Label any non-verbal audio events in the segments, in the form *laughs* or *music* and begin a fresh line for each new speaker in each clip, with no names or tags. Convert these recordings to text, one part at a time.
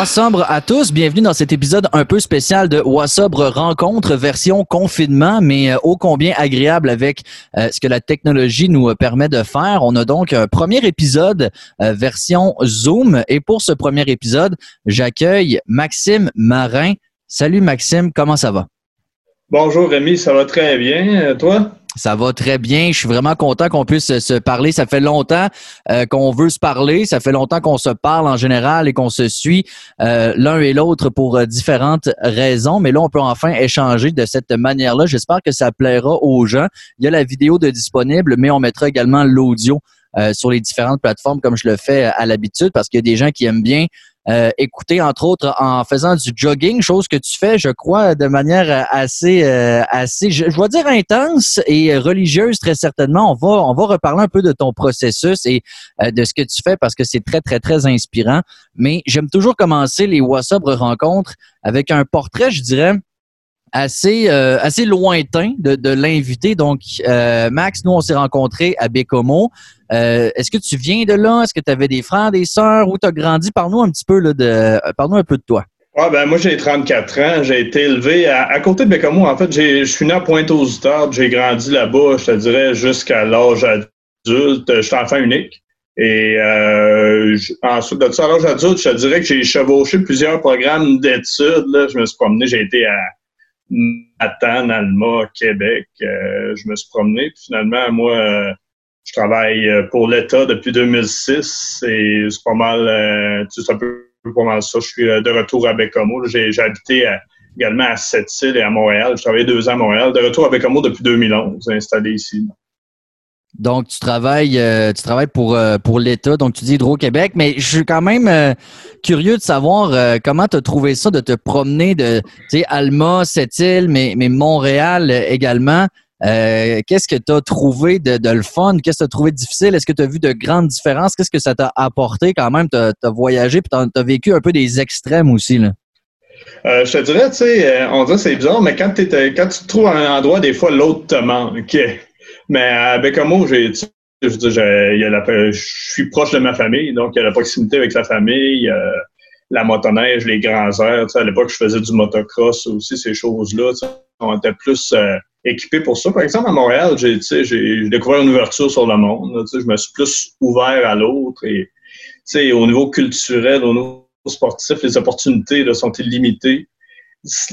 Wassobre à tous, bienvenue dans cet épisode un peu spécial de Wassobre Rencontre version confinement, mais euh, ô combien agréable avec euh, ce que la technologie nous permet de faire. On a donc un premier épisode euh, version Zoom et pour ce premier épisode, j'accueille Maxime Marin. Salut Maxime, comment ça va?
Bonjour Rémi, ça va très bien. Toi?
Ça va très bien. Je suis vraiment content qu'on puisse se parler. Ça fait longtemps euh, qu'on veut se parler. Ça fait longtemps qu'on se parle en général et qu'on se suit euh, l'un et l'autre pour euh, différentes raisons. Mais là, on peut enfin échanger de cette manière-là. J'espère que ça plaira aux gens. Il y a la vidéo de disponible, mais on mettra également l'audio sur les différentes plateformes comme je le fais à l'habitude parce qu'il y a des gens qui aiment bien euh, écouter, entre autres, en faisant du jogging, chose que tu fais, je crois, de manière assez, euh, assez, je, je, dire intense et religieuse, très certainement. On va, on va reparler un peu de ton processus et euh, de ce que tu fais parce que c'est très, très, très inspirant. Mais j'aime toujours commencer les WhatsApp rencontres avec un portrait, je dirais, assez euh, assez lointain de, de l'invité. Donc, euh, Max, nous, on s'est rencontrés à Bécomo. Euh, Est-ce que tu viens de là? Est-ce que tu avais des frères, des sœurs? Où tu as grandi? Parle-nous un petit peu là, de parle-nous un peu de toi.
Ouais, ben moi j'ai 34 ans, j'ai été élevé à, côté de Bécomo. En fait, je suis né à Pointe-aux-Outardes, j'ai grandi là-bas, je te dirais, jusqu'à l'âge adulte. Je suis enfant unique. Et ensuite de ça, à l'âge adulte, je te dirais que j'ai chevauché plusieurs programmes d'études. Je me suis promené, j'ai été à Matane, Alma, Québec. Euh, je me suis promené. Finalement, moi, euh, je travaille euh, pour l'État depuis 2006 et c'est pas mal, tu sais, un peu pas mal ça. Je suis de retour à Bécomo. J'ai habité également à Sept-Îles et à Montréal. Je travaillé deux ans à Montréal. De retour à Bécomo depuis 2011, installé ici.
Donc, tu travailles, euh, tu travailles pour, euh, pour l'État, donc tu dis Hydro-Québec, mais je suis quand même euh, curieux de savoir comment tu as trouvé ça de te promener de, Alma, Sept-Îles, mais, mais Montréal également. Qu'est-ce que tu as trouvé de, de, le fun? Qu'est-ce que tu as trouvé difficile? Est-ce que tu as vu de grandes différences? Qu'est-ce que ça t'a apporté quand même? Tu as, voyagé puis tu as, vécu un peu des extrêmes aussi, là.
je te dirais, tu sais, on dirait c'est bizarre, mais quand, quand tu te trouves à un endroit, des fois, l'autre te manque. Mais à Bécamo, j'ai, je, y a la, je suis proche de ma famille, donc il y a la proximité avec la famille, euh, la motoneige, les grands airs. À l'époque, je faisais du motocross aussi, ces choses-là. On était plus euh, équipés pour ça. Par exemple, à Montréal, j'ai, j'ai découvert une ouverture sur le monde. je me suis plus ouvert à l'autre. Et au niveau culturel, au niveau sportif, les opportunités là, sont illimitées.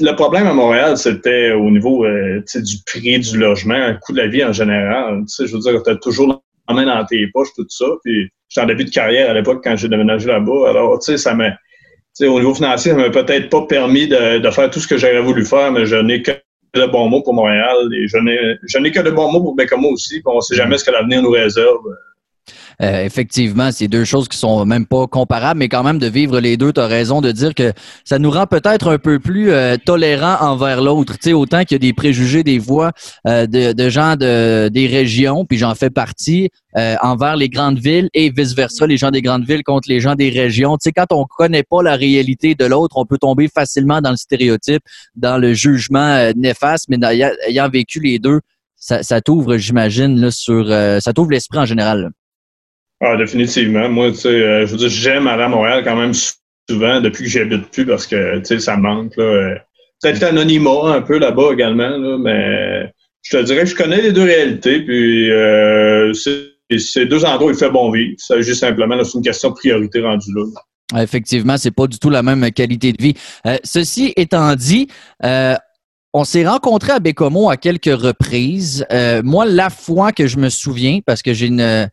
Le problème à Montréal, c'était au niveau euh, du prix du logement, le coût de la vie en général. Je veux dire, tu as toujours la main dans tes poches, tout ça. Puis j'étais en début de carrière à l'époque quand j'ai déménagé là-bas. Alors, tu sais, ça m'a. Au niveau financier, ça m'a peut-être pas permis de, de, faire tout ce que j'aurais voulu faire, mais je n'ai que de bons mots pour Montréal et je n'ai que de bons mots pour Bécamo aussi. On ne sait jamais ce que l'avenir nous réserve.
Euh, effectivement, c'est deux choses qui sont même pas comparables, mais quand même de vivre les deux, tu as raison de dire que ça nous rend peut-être un peu plus euh, tolérants envers l'autre. Tu sais, autant qu'il y a des préjugés, des voix euh, de, gens de, des régions, puis j'en fais partie, envers les grandes villes et vice-versa, les gens des grandes villes contre les gens des régions. Tu sais, quand on connaît pas la réalité de l'autre, on peut tomber facilement dans le stéréotype, dans le jugement néfaste, mais ayant vécu les deux, ça, ça t'ouvre, j'imagine, sur ça t'ouvre l'esprit en général.
Ah, définitivement. Moi, tu sais, euh, je veux dire, j'aime aller à Montréal quand même souvent depuis que j'habite plus parce que, tu sais, ça manque, là. Peut-être anonymat un peu là-bas également, là, mais je te dirais que je connais les deux réalités, puis euh, c'est deux endroits il fait bon vivre. Il s'agit simplement, c'est une question de priorité rendue là.
Ah, effectivement, c'est pas du tout la même qualité de vie. Euh, ceci étant dit, euh, on s'est rencontrés à Bécomo à quelques reprises. Euh, moi, la fois que je me souviens, parce que j'ai une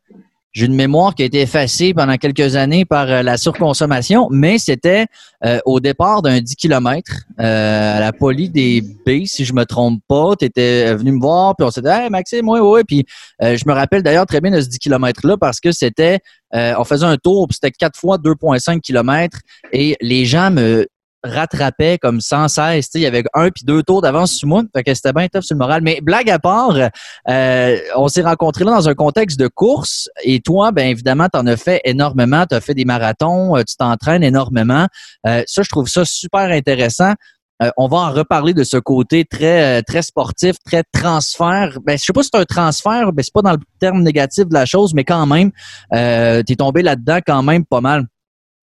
j'ai une mémoire qui a été effacée pendant quelques années par euh, la surconsommation, mais c'était euh, au départ d'un 10 km euh, à la poly des B, si je me trompe pas. Tu étais venu me voir, puis on s'est dit Maxime, oui, oui. Puis je me rappelle d'ailleurs très bien de ce 10 km-là parce que c'était on faisait un tour, puis c'était quatre fois 2,5 km et les gens me rattrapait comme sans cesse. il y avait un puis deux tours d'avance sur moi. Fait que c'était bien tough sur le moral. Mais blague à part, euh, on s'est rencontrés là dans un contexte de course. Et toi, ben évidemment, tu en as fait énormément. Tu as fait des marathons, euh, tu t'entraînes énormément. Euh, ça, je trouve ça super intéressant. on va en reparler de ce côté très très sportif, très transfert. Ben, je sais pas si c'est un transfert, ben, c'est pas dans le terme négatif de la chose, mais quand même, euh, tu es tombé là-dedans quand même pas mal.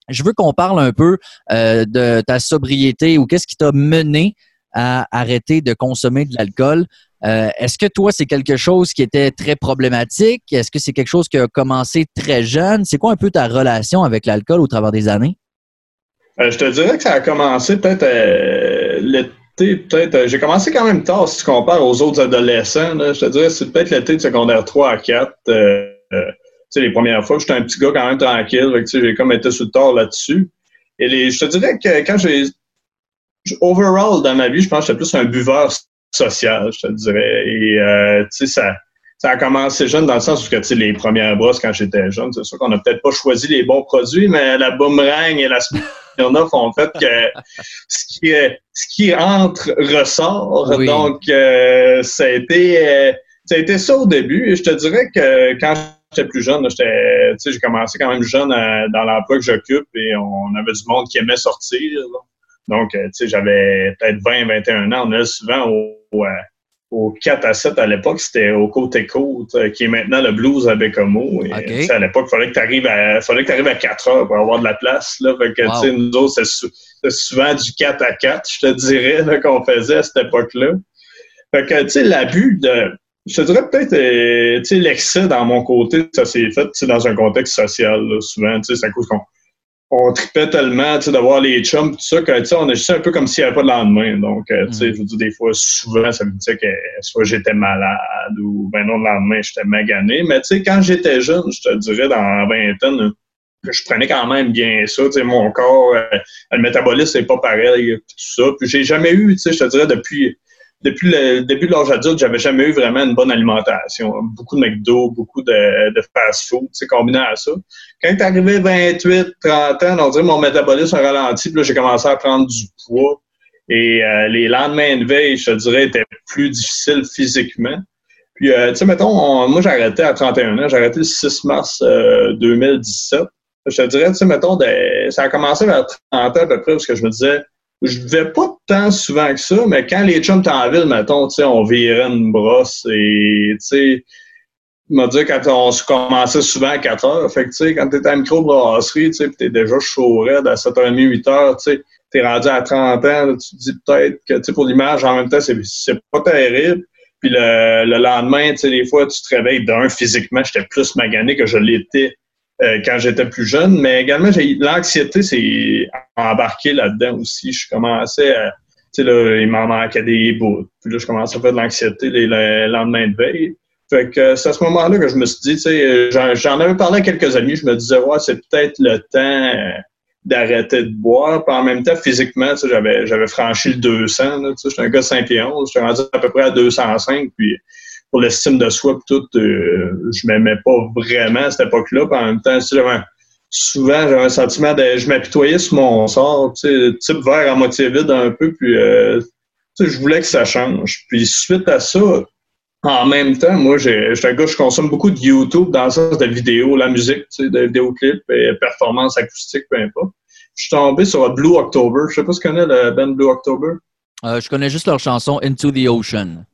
Je veux qu'on parle un peu de ta sobriété ou qu'est-ce qui t'a mené à arrêter de consommer de l'alcool. Est-ce que toi, c'est quelque chose qui était très problématique? Est-ce que c'est quelque chose qui a commencé très jeune? C'est quoi un peu ta relation avec l'alcool au travers des années?
je te dirais que ça a commencé peut-être l'été, peut-être. j'ai commencé quand même tard si tu compares aux autres adolescents. je te dirais c'est peut-être l'été de secondaire 3 à 4 les premières fois, j'étais un petit gars quand même tranquille. J'ai comme été sur le tort là-dessus. Et les, je te dirais que quand j'ai. Overall, dans ma vie, je pense que j'étais plus un buveur social, je te dirais. Et, euh, tu sais, ça, ça a commencé jeune dans le sens où, tu sais, les premières brosses quand j'étais jeune, c'est sûr qu'on n'a peut-être pas choisi les bons produits, mais la boomerang et la Smirnoff *laughs* ont fait que ce qui, ce qui entre ressort. Donc, euh, ça, a été, euh, ça a été ça au début. Et je te dirais que quand j'étais plus jeune, j'étais, j'ai commencé quand même jeune euh, dans l'emploi que j'occupe et on avait du monde qui aimait sortir. Donc, euh, j'avais peut-être 20, 21 ans. On allait souvent au, au, 4 à 7 à l'époque. C'était au Côte-Côte, euh, qui est maintenant le Blues à Bécomo. Et, À l'époque, il fallait que tu arrives à, fallait que arrives à 4 heures pour avoir de la place. Là. Fait que, nous autres, c'était souvent du 4 à 4, je te dirais, qu'on faisait à cette époque-là. Fait que, tu sais, l'abus de je te dirais peut-être, euh, tu sais, l'excès dans mon côté, ça s'est fait, dans un contexte social, souvent, tu sais, c'est à cause qu'on on tripait tellement, tu sais, d'avoir les chums, tout ça, que, tu sais, on agissait un peu comme s'il n'y avait pas de lendemain. Donc, euh, tu sais, mm. je veux dire, des fois, souvent, ça me disait que soit j'étais malade ou, ben non, le lendemain, j'étais magané. Mais, tu sais, quand j'étais jeune, je te dirais, dans la vingtaine, je prenais quand même bien ça, tu sais, mon corps, euh, le métabolisme, c'est pas pareil, tout ça. Puis, j'ai jamais eu, tu sais, je te dirais, depuis depuis le début de l'âge adulte, j'avais jamais eu vraiment une bonne alimentation. Beaucoup de McDo, beaucoup de, de fast-food, c'est combiné à ça. Quand t'es arrivé 28, 30 ans, on dirait mon métabolisme a ralenti, puis là, j'ai commencé à prendre du poids. Et euh, les lendemains de veille, je te dirais, étaient plus difficiles physiquement. Puis, euh, tu sais, mettons, moi, j'ai arrêté à 31 ans. J'ai arrêté le 6 mars 2017. Euh, je te dirais, tu sais, mettons, ça a commencé vers 30 ans à peu près, parce que je me disais, je vais pas tant souvent que ça, mais quand les chums étaient en ville, mettons, tu sais, on virait une brosse et, tu sais, m'a dit quand on commençait souvent à 4 heures. Fait que, tu sais, quand t'es à microbrasserie, tu sais, t'es déjà chaud raide à 7h30, 8 heures, tu sais, t'es rendu à 30 ans, tu te dis peut-être que, tu sais, pour l'image, en même temps, c'est, c'est pas terrible. Puis le, le lendemain, tu sais, des fois, tu te réveilles d'un, physiquement, j'étais plus magané que je l'étais euh, quand j'étais plus jeune, mais également, l'anxiété, c'est embarqué là-dedans aussi. Je commençais à, tu sais, là, il m'en manquait des bouts. Puis là, je commençais à faire de l'anxiété les, lendemains de veille. Fait que c'est à ce moment-là que je me suis dit, tu sais, j'en avais parlé à quelques amis, je me disais, ouais, c'est peut-être le temps euh, d'arrêter de boire. Puis en même temps, physiquement, j'avais, j'avais franchi le 200. Tu sais, j'étais un gars de 5 pieds 11, j'étais rendu à peu près à 205. Puis pour l'estime de soi et tout, euh, je m'aimais pas vraiment à cette époque-là. en même temps, souvent j'avais un sentiment de je m'apitoyais sur mon sort, tu type verre à moitié vide un peu, puis euh, je voulais que ça change. Puis suite à ça, en même temps, moi, j'ai, un gars, je consomme beaucoup de YouTube dans le sens de vidéos, la musique, tu sais, vidéoclips et performance acoustique, peu importe. Je suis tombé sur Blue October. Je sais pas si tu connais le band Blue October.
Euh, je connais juste leur chanson Into the Ocean.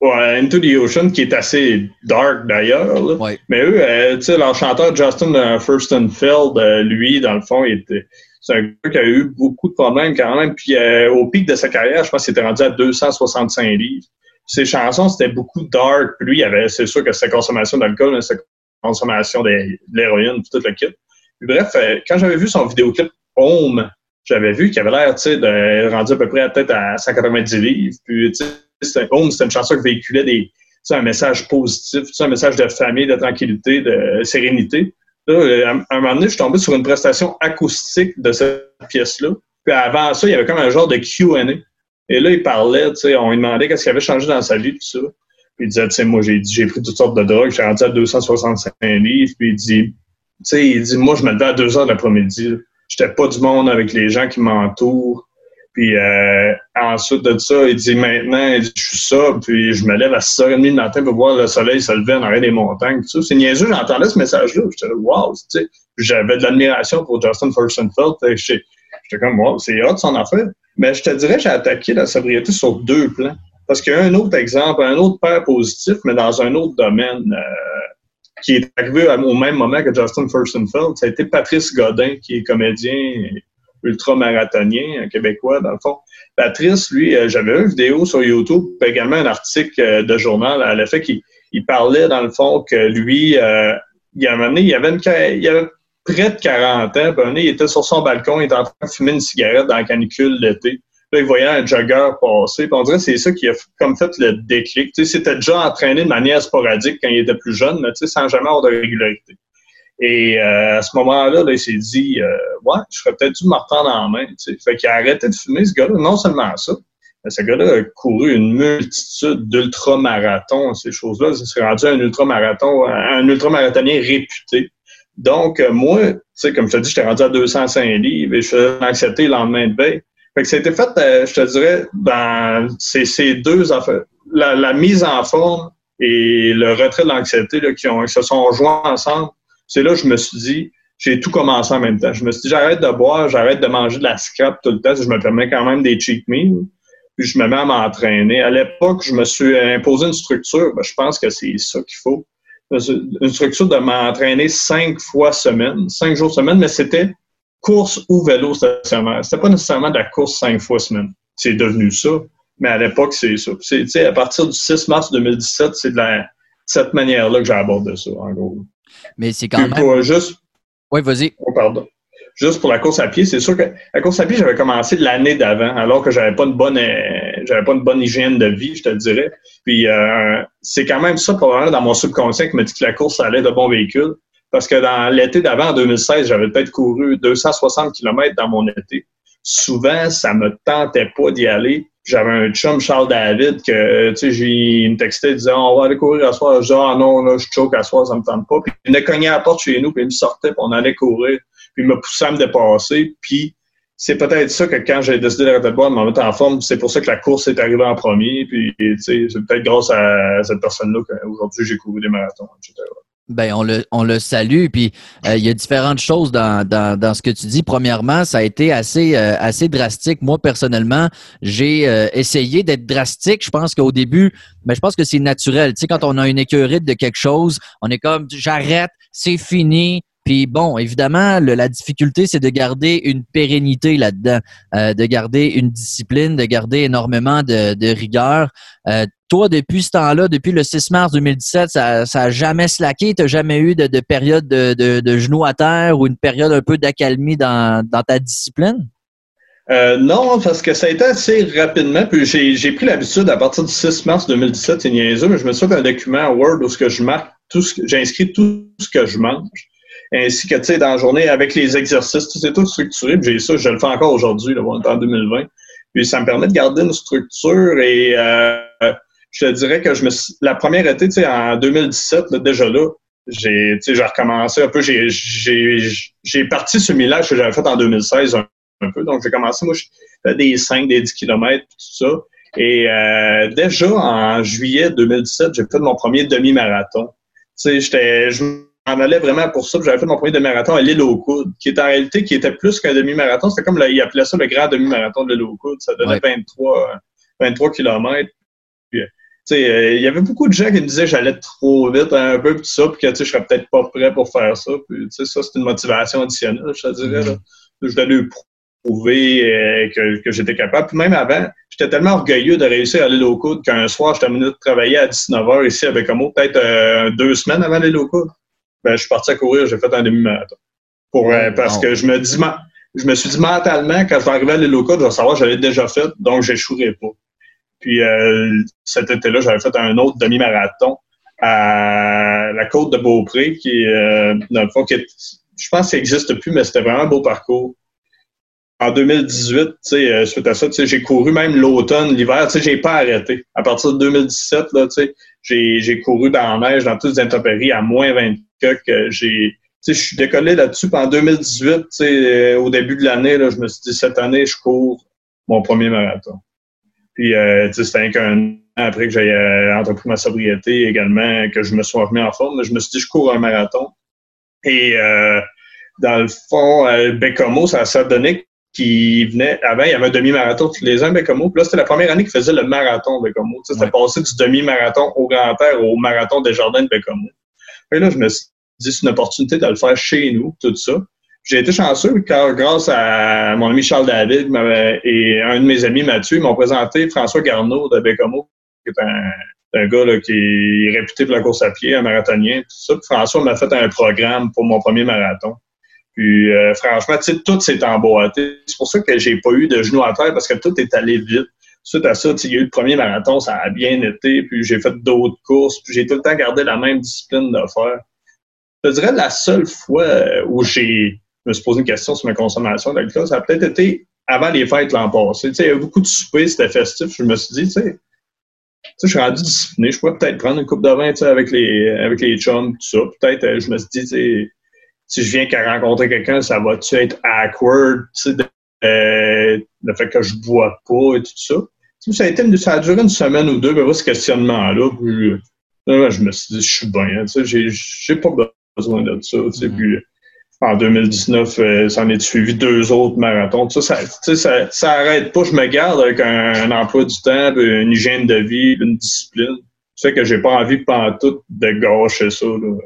Ouais, Into the Ocean, qui est assez dark d'ailleurs. Mais eux, euh, tu sais, leur chanteur Justin uh, Furstenfeld, euh, lui, dans le fond, il était, c'est un gars qui a eu beaucoup de problèmes quand même. Puis euh, au pic de sa carrière, je pense qu'il était rendu à 265 livres. Ses chansons, c'était beaucoup dark. Puis lui, il avait, c'est sûr que sa consommation d'alcool, sa consommation de, l'héroïne, tout le kit. Puis, bref, quand j'avais vu son vidéoclip Home, j'avais vu qu'il avait l'air, tu sais, de rendu à peu près à peut-être à 190 livres. Puis, tu sais, c'était une chanson qui véhiculait des, un message positif, un message de famille, de tranquillité, de sérénité. Là, euh, à un moment donné, je suis tombé sur une prestation acoustique de cette pièce-là. Puis avant ça, il y avait comme un genre de Q&A. Et là, il parlait, on lui demandait qu'est-ce qui avait changé dans sa vie, ça. Puis il disait, tu sais, moi, j'ai j'ai pris toutes sortes de drogues, j'ai rendu à 265 livres. Puis il dit, tu sais, il dit, moi, je me levais à 2 heures de l'après-midi. J'étais pas du monde avec les gens qui m'entourent. Puis euh, ensuite de ça, il dit maintenant, je suis ça, puis je me lève à 6h30 du matin pour voir le soleil se lever en arrière des montagnes. Tout ça. C'est niaiseux, j'entendais ce message-là. J'étais wow, tu sais. J'avais de l'admiration pour Justin Furstenfeld. J'étais comme, wow, c'est hot son affaire. Mais je te dirais, j'ai attaqué la sobriété sur deux plans. Parce qu'il y a un autre exemple, un autre père positif, mais dans un autre domaine. Euh, qui est arrivé au même moment que Justin Furstenfeld, ça a été Patrice Godin, qui est comédien ultramarathonien québécois, dans le fond. Patrice, lui, euh, j'avais une vidéo sur YouTube, également un article euh, de journal à l'effet qu'il il parlait, dans le fond, que lui, euh, il, a amené, il, avait il avait près de 40 ans, puis il était sur son balcon, il était en train de fumer une cigarette dans la canicule d'été. Là, il voyait un jogger passer. Puis on dirait que c'est ça qui a comme fait le déclic. Tu sais, c'était déjà entraîné de manière sporadique quand il était plus jeune, mais sans jamais avoir de régularité. Et euh, à ce moment-là, là, il s'est dit euh, Ouais, je serais peut-être dû me reprendre en main. Tu sais. Fait qu'il a arrêté de fumer, ce gars-là. Non seulement ça, mais ce gars-là a couru une multitude d'ultramarathons, ces choses-là. Il s'est rendu un ultramarathon, un ultramarathonien réputé. Donc, euh, moi, comme je te dis, j'étais rendu à 205 livres et je faisais l'anxiété le lendemain de veille. Fait que c'était fait, euh, je te dirais, dans ces deux affaires. La, la, mise en forme et le retrait de l'anxiété qui, ont, qui se sont joints ensemble, c'est là que je me suis dit, j'ai tout commencé en même temps. Je me suis dit, j'arrête de boire, j'arrête de manger de la scrap tout le temps, je me permets quand même des cheat meals, puis je me mets à m'entraîner. À l'époque, je me suis imposé une structure, ben, je pense que c'est ça qu'il faut. Une structure de m'entraîner cinq fois semaine, cinq jours semaine, mais c'était course ou vélo stationnaire. C'était pas nécessairement de la course cinq fois semaine. C'est devenu ça, mais à l'époque, c'est ça. C'est, à partir du 6 mars 2017, c'est de, la, cette manière-là que j'ai abordé ça, en gros.
Mais c'est quand même.
juste...
Oui, vas-y.
Oh, pardon. Juste pour la course à pied, c'est sûr que la course à pied, j'avais commencé l'année d'avant, alors que j'avais pas une bonne euh, j'avais pas une bonne hygiène de vie, je te dirais. Puis euh, c'est quand même ça, probablement, dans mon subconscient qui me dit que la course, allait de bon véhicule. Parce que dans l'été d'avant, en 2016, j'avais peut-être couru 260 km dans mon été. Souvent, ça me tentait pas d'y aller. J'avais un chum, Charles David, que, tu sais, j'ai me textait disant, on va aller courir à soir. Je disais, ah non, là, je choke à soir, ça me tente pas. Puis il me cognait à la porte chez nous, puis il me sortait, puis on allait courir. Puis il me poussait à me dépasser. Puis c'est peut-être ça que quand j'ai décidé d'arrêter de boire, de me mettre en forme, c'est pour ça que la course est arrivée en premier. Puis, tu sais, c'est peut-être grâce à cette personne-là qu'aujourd'hui j'ai couru des marathons, etc.
Ben, on le, on le salue. Puis euh, il y a différentes choses dans, dans, dans, ce que tu dis. Premièrement, ça a été assez, euh, assez drastique. Moi, personnellement, j'ai euh, essayé d'être drastique. Je pense qu'au début, mais ben, je pense que c'est naturel. Tu sais, quand on a une écœurite de quelque chose, on est comme j'arrête, c'est fini. Puis bon, évidemment, la difficulté, c'est de garder une pérennité là-dedans, de garder une discipline, de garder énormément de, de rigueur toi, depuis ce temps-là, depuis le 6 mars 2017, ça n'a jamais slacké? Tu n'as jamais eu de, période de, de, genoux à terre ou une période un peu d'accalmie dans, ta discipline?
Euh, non, parce que ça a été assez rapidement. Puis j'ai pris l'habitude à partir du 6 mars 2017, c'est niaiseux, mais je me suis fait un document Word où ce que je marque, tout ce j'inscris tout ce que je mange. Ainsi que, tu sais, dans la journée, avec les exercices, tout c'est tout structuré. Puis j'ai ça, je le fais encore aujourd'hui, on en 2020. Puis ça me permet de garder une structure et euh, je te dirais que je me la première été, tu sais, en 2017, déjà là, j'ai, tu sais, j'ai recommencé un peu, j'ai, j'ai, j'ai parti ce millage que j'avais fait en 2016 un, peu. Donc, j'ai commencé, moi, je fais des 5, des 10 km, tout ça. Et euh, déjà, en juillet 2017, j'ai fait mon premier demi-marathon. Tu sais, je m'en allais vraiment pour ça. J'avais fait mon premier demi-marathon à l'île aux coudes, qui est en réalité, qui était plus qu'un demi-marathon. C'était comme, là, il appelait ça le grand demi-marathon de l'île aux coudes. Ça donnait 23, 23 km. Euh, il y avait beaucoup de gens qui me disaient que j'allais trop vite un peu, tout ça, puis que je serais peut-être pas prêt pour faire ça. Puis, ça, c'est une motivation additionnelle, je te dirais. Là. Mm-hmm. Je voulais prouver euh, que, que j'étais capable. Puis même avant, j'étais tellement orgueilleux de réussir à aller au coude qu'un soir, je terminais de travailler à 19h ici avec mot peut-être euh, deux semaines avant coude. Ben, je suis parti à courir, j'ai fait un demi-marathon. Pour, parce que je me dis, je me suis dit mentalement, quand je vais arriver à coude, je vais savoir que j'avais déjà fait, donc j'échouerai pas. Puis euh, cet été-là, j'avais fait un autre demi-marathon à la côte de Beaupré, qui euh, dans le fond, qui je pense qu'il n'existe plus, mais c'était vraiment un beau parcours. En 2018, tu sais, euh, suite à ça, j'ai couru même l'automne, l'hiver, j'ai pas arrêté. À partir de 2017, là, j'ai, couru dans neige, dans toutes les intempéries, à moins 20 que je suis décollé là-dessus. En 2018, tu sais, au début de l'année, je me suis dit, cette année, je cours mon premier marathon. Puis, euh, c'était qu'un an après que j'ai euh, entrepris ma sobriété également, que je me sois remis en forme. Je me suis dit, je cours un marathon. Et euh, dans le fond, euh, Bécomo, ça s'est donné qui venait, avant, il y avait un demi-marathon tous les ans, Bécomo. Puis là, c'était la première année qu'il faisait le marathon Bécomo. C'était passé du demi-marathon au Grand Air au marathon des Jardins de Bécomo. Et là, je me suis dit, c'est une opportunité de le faire chez nous, tout ça. J'ai été chanceux car grâce à mon ami Charles David et un de mes amis Mathieu, ils m'ont présenté François Garneau de Bécomo, qui est un, gars là, qui est réputé pour la course à pied, un marathonien, tout ça. François m'a fait un programme pour mon premier marathon. Puis euh, franchement, tout s'est emboîté. C'est pour ça que j'ai pas eu de genoux à terre parce que tout est allé vite. Suite à ça, il y a eu le premier marathon, ça a bien été, puis j'ai fait d'autres courses, puis j'ai tout le temps gardé la même discipline de faire. Je dirais la seule fois où j'ai me suis posé une question sur ma consommation d'alcool, ça a peut-être été avant les fêtes l'an passé. il y a beaucoup de soupers, c'était festif. Je me suis dit, tu sais, je suis rendu discipliné. Je pourrais peut-être prendre une coupe de vin avec les, avec les chums, tout ça. Peut-être, euh, je me suis dit, si je viens qu'à rencontrer quelqu'un, ça va-tu être awkward, tu sais, euh, le fait que je bois pas et tout ça? ça a, été, ça a duré une semaine ou deux, mais ce questionnement-là. Puis, euh, je me suis dit, je suis bien, tu sais, j'ai pas besoin de ça. Tu sais, mm-hmm. puis, en 2019, euh, ça en est suivi deux autres marathons. Ça, ça, ça, ça arrête pas. Je me garde avec un, emploi du temps, une hygiène de vie, une discipline. Ça fait que j'ai pas envie pendant tout de gâcher ça. Là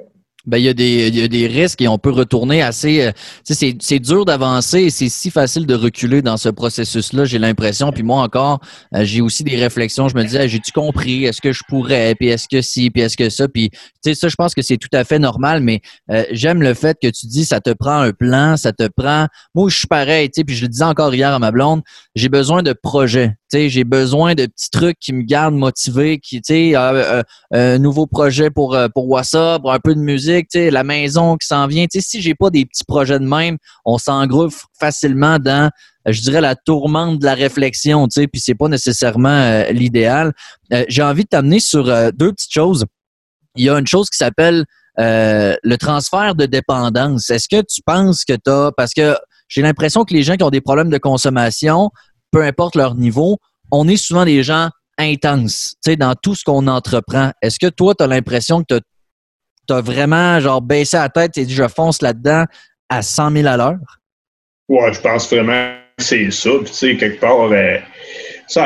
ben, il, y a des, il y a des risques et on peut retourner assez. Euh, c'est, c'est dur d'avancer et c'est si facile de reculer dans ce processus-là, j'ai l'impression. Puis moi encore, euh, j'ai aussi des réflexions. Je me disais, j'ai-tu compris? Est-ce que je pourrais? Puis est-ce que si? Puis est-ce que ça? Puis tu sais, ça, je pense que c'est tout à fait normal, mais euh, j'aime le fait que tu dis ça te prend un plan, ça te prend. Moi, je suis pareil, tu sais, puis je le disais encore hier à ma blonde, j'ai besoin de projets j'ai besoin de petits trucs qui me gardent motivé, qui, tu sais, euh, euh, un nouveau projet pour euh, pour WhatsApp, un peu de musique, la maison qui s'en vient. Tu sais, si j'ai pas des petits projets de même, on s'engrouffre facilement dans, je dirais, la tourmente de la réflexion, tu sais, puis c'est pas nécessairement l'idéal. j'ai envie de t'amener sur deux petites choses. Il y a une chose qui s'appelle le transfert de dépendance. Est-ce que tu penses que tu as, parce que j'ai l'impression que les gens qui ont des problèmes de consommation peu importe leur niveau, on est souvent des gens intenses, dans tout ce qu'on entreprend. Est-ce que toi, tu as l'impression que tu as vraiment, genre, baissé la tête et dit, je fonce là-dedans à 100 000 à l'heure?
Ouais, je pense vraiment que c'est ça. tu sais, quelque part, euh,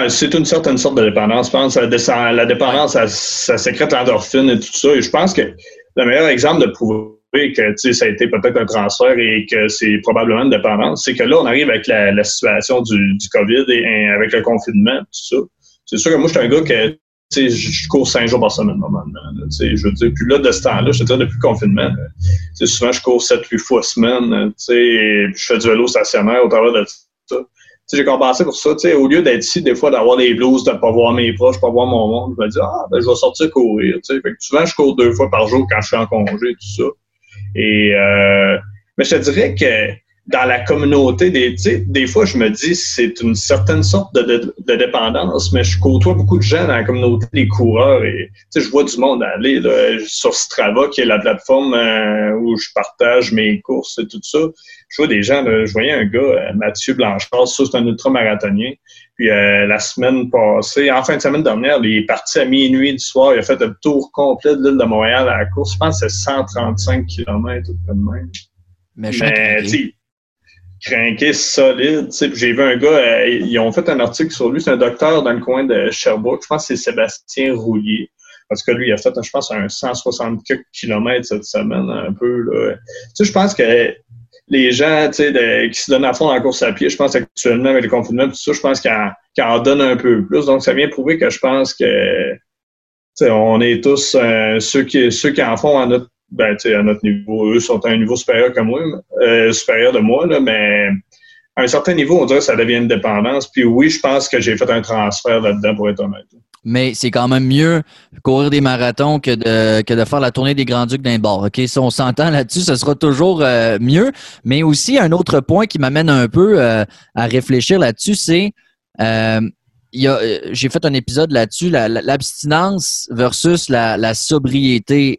c'est une certaine sorte de dépendance. Je pense que la dépendance, ça, ça sécrète l'endorphine et tout ça. Et je pense que le meilleur exemple de pouvoir que ça a été peut-être un transfert et que c'est probablement une dépendance, c'est que là, on arrive avec la, situation du, du, COVID et, avec le confinement, tout ça. C'est sûr que moi, je suis un gars que je cours cinq jours par semaine normalement. je veux dire, puis là, de ce temps-là, je te dis, depuis le confinement, souvent je cours sept, huit fois semaine, et je fais du vélo stationnaire au travers de ça. J'ai compensé pour ça. Au lieu d'être ici, des fois, d'avoir des blues, de ne pas voir mes proches, pas voir mon monde, je me dis, ah, ben, je vais sortir courir. Souvent, je cours deux fois par jour quand je suis en congé, tout ça. Et euh, mais je te dirais que dans la communauté des, des fois, je me dis c'est une certaine sorte de, de, dépendance, mais je côtoie beaucoup de gens dans la communauté des coureurs et je vois du monde aller là, sur Strava, qui est la plateforme euh, où je partage mes courses et tout ça. Je vois des gens, je voyais un gars, euh, Mathieu Blanchard, ça c'est un ultramarathonien. Puis euh, la semaine passée, en fin de semaine dernière, il est parti à minuit du soir. Il a fait le tour complet de l'île de Montréal à la course. Je pense que c'est 135 km ou même. Mais, Mais craqué solide. J'ai vu un gars, euh, ils ont fait un article sur lui. C'est un docteur dans le coin de Sherbrooke. Je pense que c'est Sébastien Roulier. Parce que lui, il a fait, je pense, un 160 km cette semaine, un peu. Là. Je pense que les gens qui se donnent à fond dans la course à pied, je pense actuellement avec le confinement, tout ça, je pense qu'ils en, donnent un peu plus. Donc, ça vient prouver que je pense que on est tous euh, ceux qui ceux qui en font à notre ben, à notre niveau. Eux sont à un niveau supérieur que moi, euh, supérieur de moi, là, mais à un certain niveau, on dirait que ça devient une dépendance. Puis oui, je pense que j'ai fait un transfert là-dedans pour être honnête
mais c'est quand même mieux courir des marathons que de, que de faire la tournée des Grands-Ducs d'un bord. OK? Si on s'entend là-dessus, ce sera toujours euh, mieux. Mais aussi, un autre point qui m'amène un peu euh, à réfléchir là-dessus, c'est euh, j'ai fait un épisode là-dessus, l'abstinence versus la, la sobriété.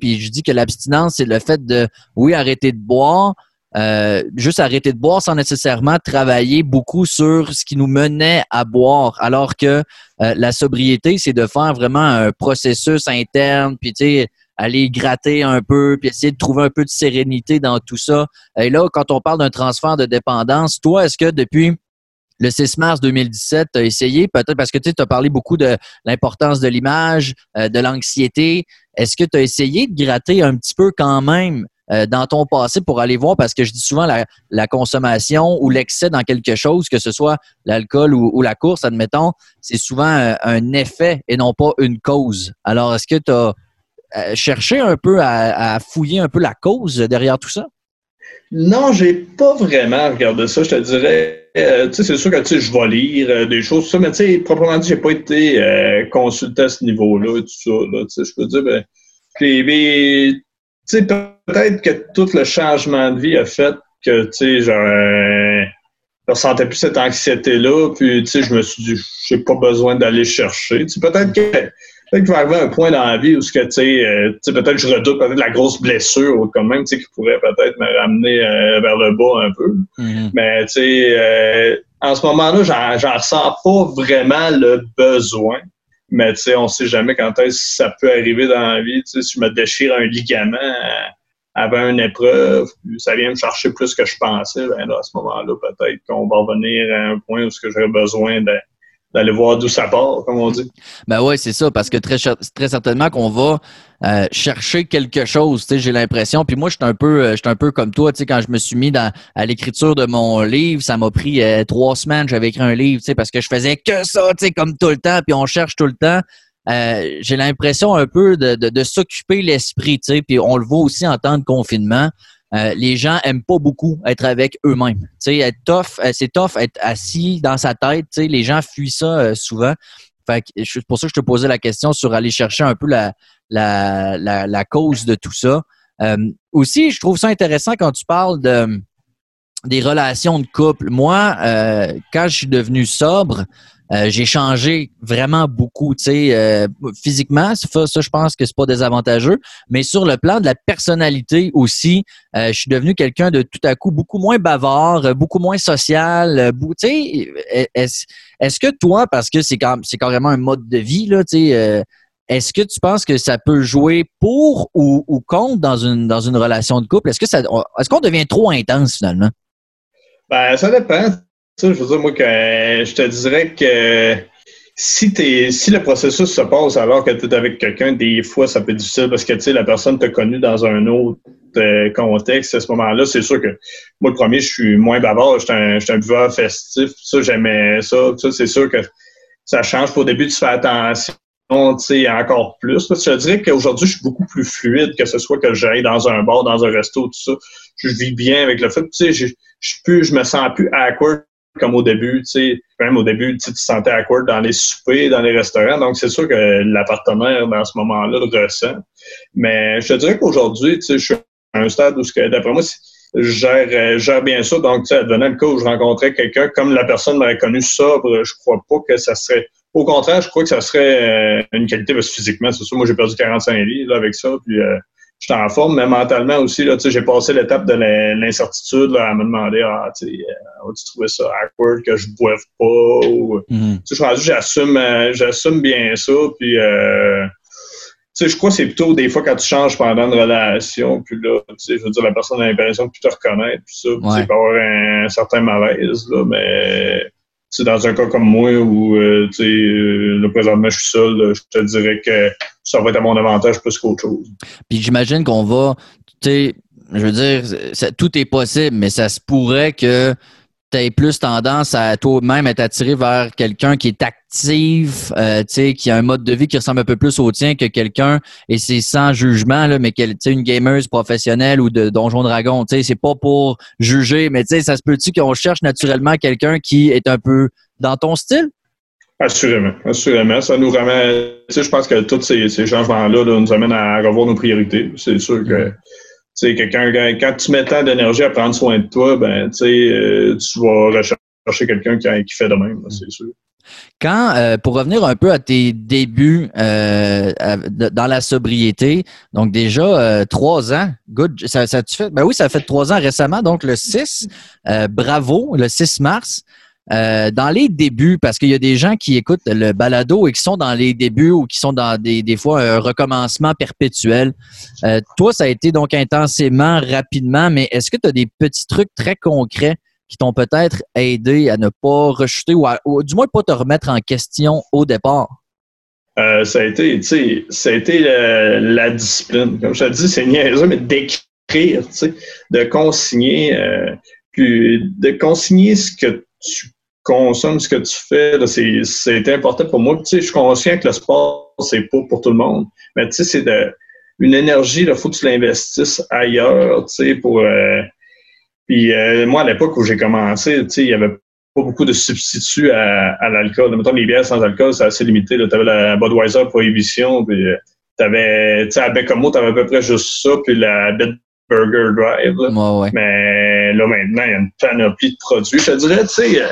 puis je dis que l'abstinence, c'est le fait de, oui, arrêter de boire, euh, juste arrêter de boire sans nécessairement travailler beaucoup sur ce qui nous menait à boire, alors que euh, la sobriété, c'est de faire vraiment un processus interne, puis tu sais, aller gratter un peu, puis essayer de trouver un peu de sérénité dans tout ça. Et là, quand on parle d'un transfert de dépendance, toi, est-ce que depuis le 6 mars 2017, tu as essayé, peut-être parce que tu as parlé beaucoup de l'importance de l'image, euh, de l'anxiété. Est-ce que tu as essayé de gratter un petit peu quand même euh, dans ton passé pour aller voir, parce que je dis souvent la, consommation ou l'excès dans quelque chose, que ce soit l'alcool ou, la course, admettons, c'est souvent euh, un, effet et non pas une cause. Alors, est-ce que tu as cherché un peu à, fouiller un peu la cause derrière tout ça?
Non, j'ai pas vraiment regardé ça. Je te dirais, tu sais, c'est sûr que tu je vais lire des choses, ça, mais tu sais, proprement dit, j'ai pas été consulté à ce niveau-là, tout ça. Tu sais, je peux dire, ben, tu sais, peut-être que tout le changement de vie a fait que, tu sais, genre, euh, je ressentais plus cette anxiété-là, puis, tu sais, je me suis dit, j'ai pas besoin d'aller chercher. Tu sais, peut-être que, peut-être qu'il va arriver un point dans la vie où, ce que, tu sais, euh, peut-être je redoute peut-être la grosse blessure, ou quand même, tu sais, qui pourrait peut-être me ramener euh, vers le bas un peu. Mm-hmm. Mais, tu sais, en ce moment-là, j'en ressens pas vraiment le besoin. Mais tu sais, on sait jamais quand est-ce que ça peut arriver dans la vie. Tu sais, si je me déchire un ligament euh, avant une épreuve, ça vient me chercher plus que je pensais, ben là, à ce moment-là, peut-être qu'on va revenir à un point où j'aurais besoin de d'aller voir d'où ça part, comme on dit.
Ben oui, c'est ça, parce que très, très certainement qu'on va euh, chercher quelque chose, j'ai l'impression. Puis moi, je suis un peu, euh, un peu comme toi, quand je me suis mis dans, à l'écriture de mon livre, ça m'a pris euh, trois semaines, j'avais écrit un livre, parce que je faisais que ça, comme tout le temps, puis on cherche tout le temps. j'ai l'impression un peu de, de, de s'occuper l'esprit, puis on le voit aussi en temps de confinement. Euh, les gens aiment pas beaucoup être avec eux-mêmes. Tu sais, être tough, euh, c'est tough être assis dans sa tête. Tu les gens fuient ça euh, souvent. Fait que, pour ça que je te posais la question sur aller chercher un peu la, la, la, cause de tout ça. aussi, je trouve ça intéressant quand tu parles de des relations de couple. Moi, quand je suis devenu sobre, euh, j'ai changé vraiment beaucoup, tu sais, euh, physiquement, ça, je pense que c'est pas désavantageux, mais sur le plan de la personnalité aussi, euh, je suis devenu quelqu'un de tout à coup beaucoup moins bavard, beaucoup moins social, tu sais, est-ce est que toi, parce que c'est c'est carrément un mode de vie là, tu sais. est-ce que tu penses que ça peut jouer pour ou, ou contre dans une dans une relation de couple? Est-ce que ça est-ce qu'on devient trop intense finalement?
Ben, ça dépend je veux dire, moi, que je te dirais que si, es, si le processus se passe alors que tu es avec quelqu'un, des fois, ça peut être difficile parce que, tu sais, la personne t'a connu dans un autre euh, contexte à ce moment-là. C'est sûr que moi, le premier, je suis moins bavard, je suis un, buveur festif. Ça, j'aimais ça. Ça, c'est sûr que ça change. Pour au début, tu fais attention sais, encore plus. Parce je dirais qu'aujourd'hui, je suis beaucoup plus fluide, que ce soit que j'aille dans un bar, dans un resto, tout ça. Je vis bien avec le fait. Tu sais, je, je, je me sens plus awkward comme au début, tu sais, même au début, tu te sentais awkward dans les soupers, dans les restaurants. Donc, c'est sûr que la partenaire, dans ce moment-là, le ressent. Mais je te dirais qu'aujourd'hui, tu sais, je suis à un stade où, d'après moi, je gère, gère bien ça. Donc, tu sais, le cas où je rencontrais quelqu'un, comme la personne m'aurait connu sobre, je crois pas que ça serait... Au contraire, je crois que ça serait euh, une qualité, parce que physiquement, c'est sûr, moi, j'ai perdu 45 livres avec ça, puis... Euh, j'étais en forme, mais mentalement aussi, là, j'ai passé l'étape de l'incertitude à me demander Ah, tu euh, tu trouvais ça awkward que je boive pas ou mm -hmm. j'assume euh, j'assume bien ça. Puis euh, je crois que c'est plutôt des fois quand tu changes pendant une relation, puis là, je veux dire, la personne a l'impression de plus te reconnaître, puis ça, ouais. peut avoir un, certain malaise, là, mais c'est dans un cas comme moi où euh, euh, le présentement je suis seul, je te dirais que ça va être à mon avantage plus qu'autre chose.
Puis j'imagine qu'on va, tu sais, je veux dire, tout est possible, mais ça se pourrait que tu plus tendance à toi-même être attiré vers quelqu'un qui est actif, euh, qui a un mode de vie qui ressemble un peu plus au tien que quelqu'un, et c'est sans jugement, là, mais tu une gameuse professionnelle ou de Donjon Dragon. C'est pas pour juger, mais ça se peut-tu qu'on cherche naturellement quelqu'un qui est un peu dans ton style?
Assurément, assurément. Ça nous ramène. Je pense que tous ces, changements-là nous amènent à revoir nos priorités. C'est sûr que. Mm quelqu'un, quand tu mets tant d'énergie à prendre soin de toi, ben, euh, tu vas rechercher quelqu'un qui, fait de même, c'est sûr.
Quand, euh, pour revenir un peu à tes débuts euh, dans la sobriété, donc déjà trois ans, ça, ça tu fait, ben oui, ça fait trois ans récemment, donc le 6, bravo, le 6 mars. Euh, dans les débuts, parce qu'il y a des gens qui écoutent le balado et qui sont dans les débuts ou qui sont dans des, des fois un recommencement perpétuel. Euh, toi, ça a été donc intensément, rapidement, mais est-ce que tu as des petits trucs très concrets qui t'ont peut-être aidé à ne pas rechuter ou, du moins pas te remettre en question au départ?
Euh, ça a été, tu sais, ça a été la, discipline. Comme je te dis, c'est niaiseux, mais d'écrire, tu sais, de consigner, de consigner ce que tu consommes, ce que tu fais, c'est important pour moi. Tu sais, je suis conscient que le sport, c'est pas pour tout le monde, mais tu sais, c'est de une énergie, il faut que tu l'investisses ailleurs, tu sais, pour... Euh, puis euh, moi, à l'époque où j'ai commencé, tu sais, il y avait pas beaucoup de substituts à, à l'alcool. Mettons, les bières sans alcool, c'est assez limité. Tu avais la Budweiser Prohibition, puis euh, tu sais, à Bécomo, tu avais à peu près juste ça, puis la Burger Drive. Mais là, maintenant, il y a une panoplie de produits. Je te dirais, tu sais,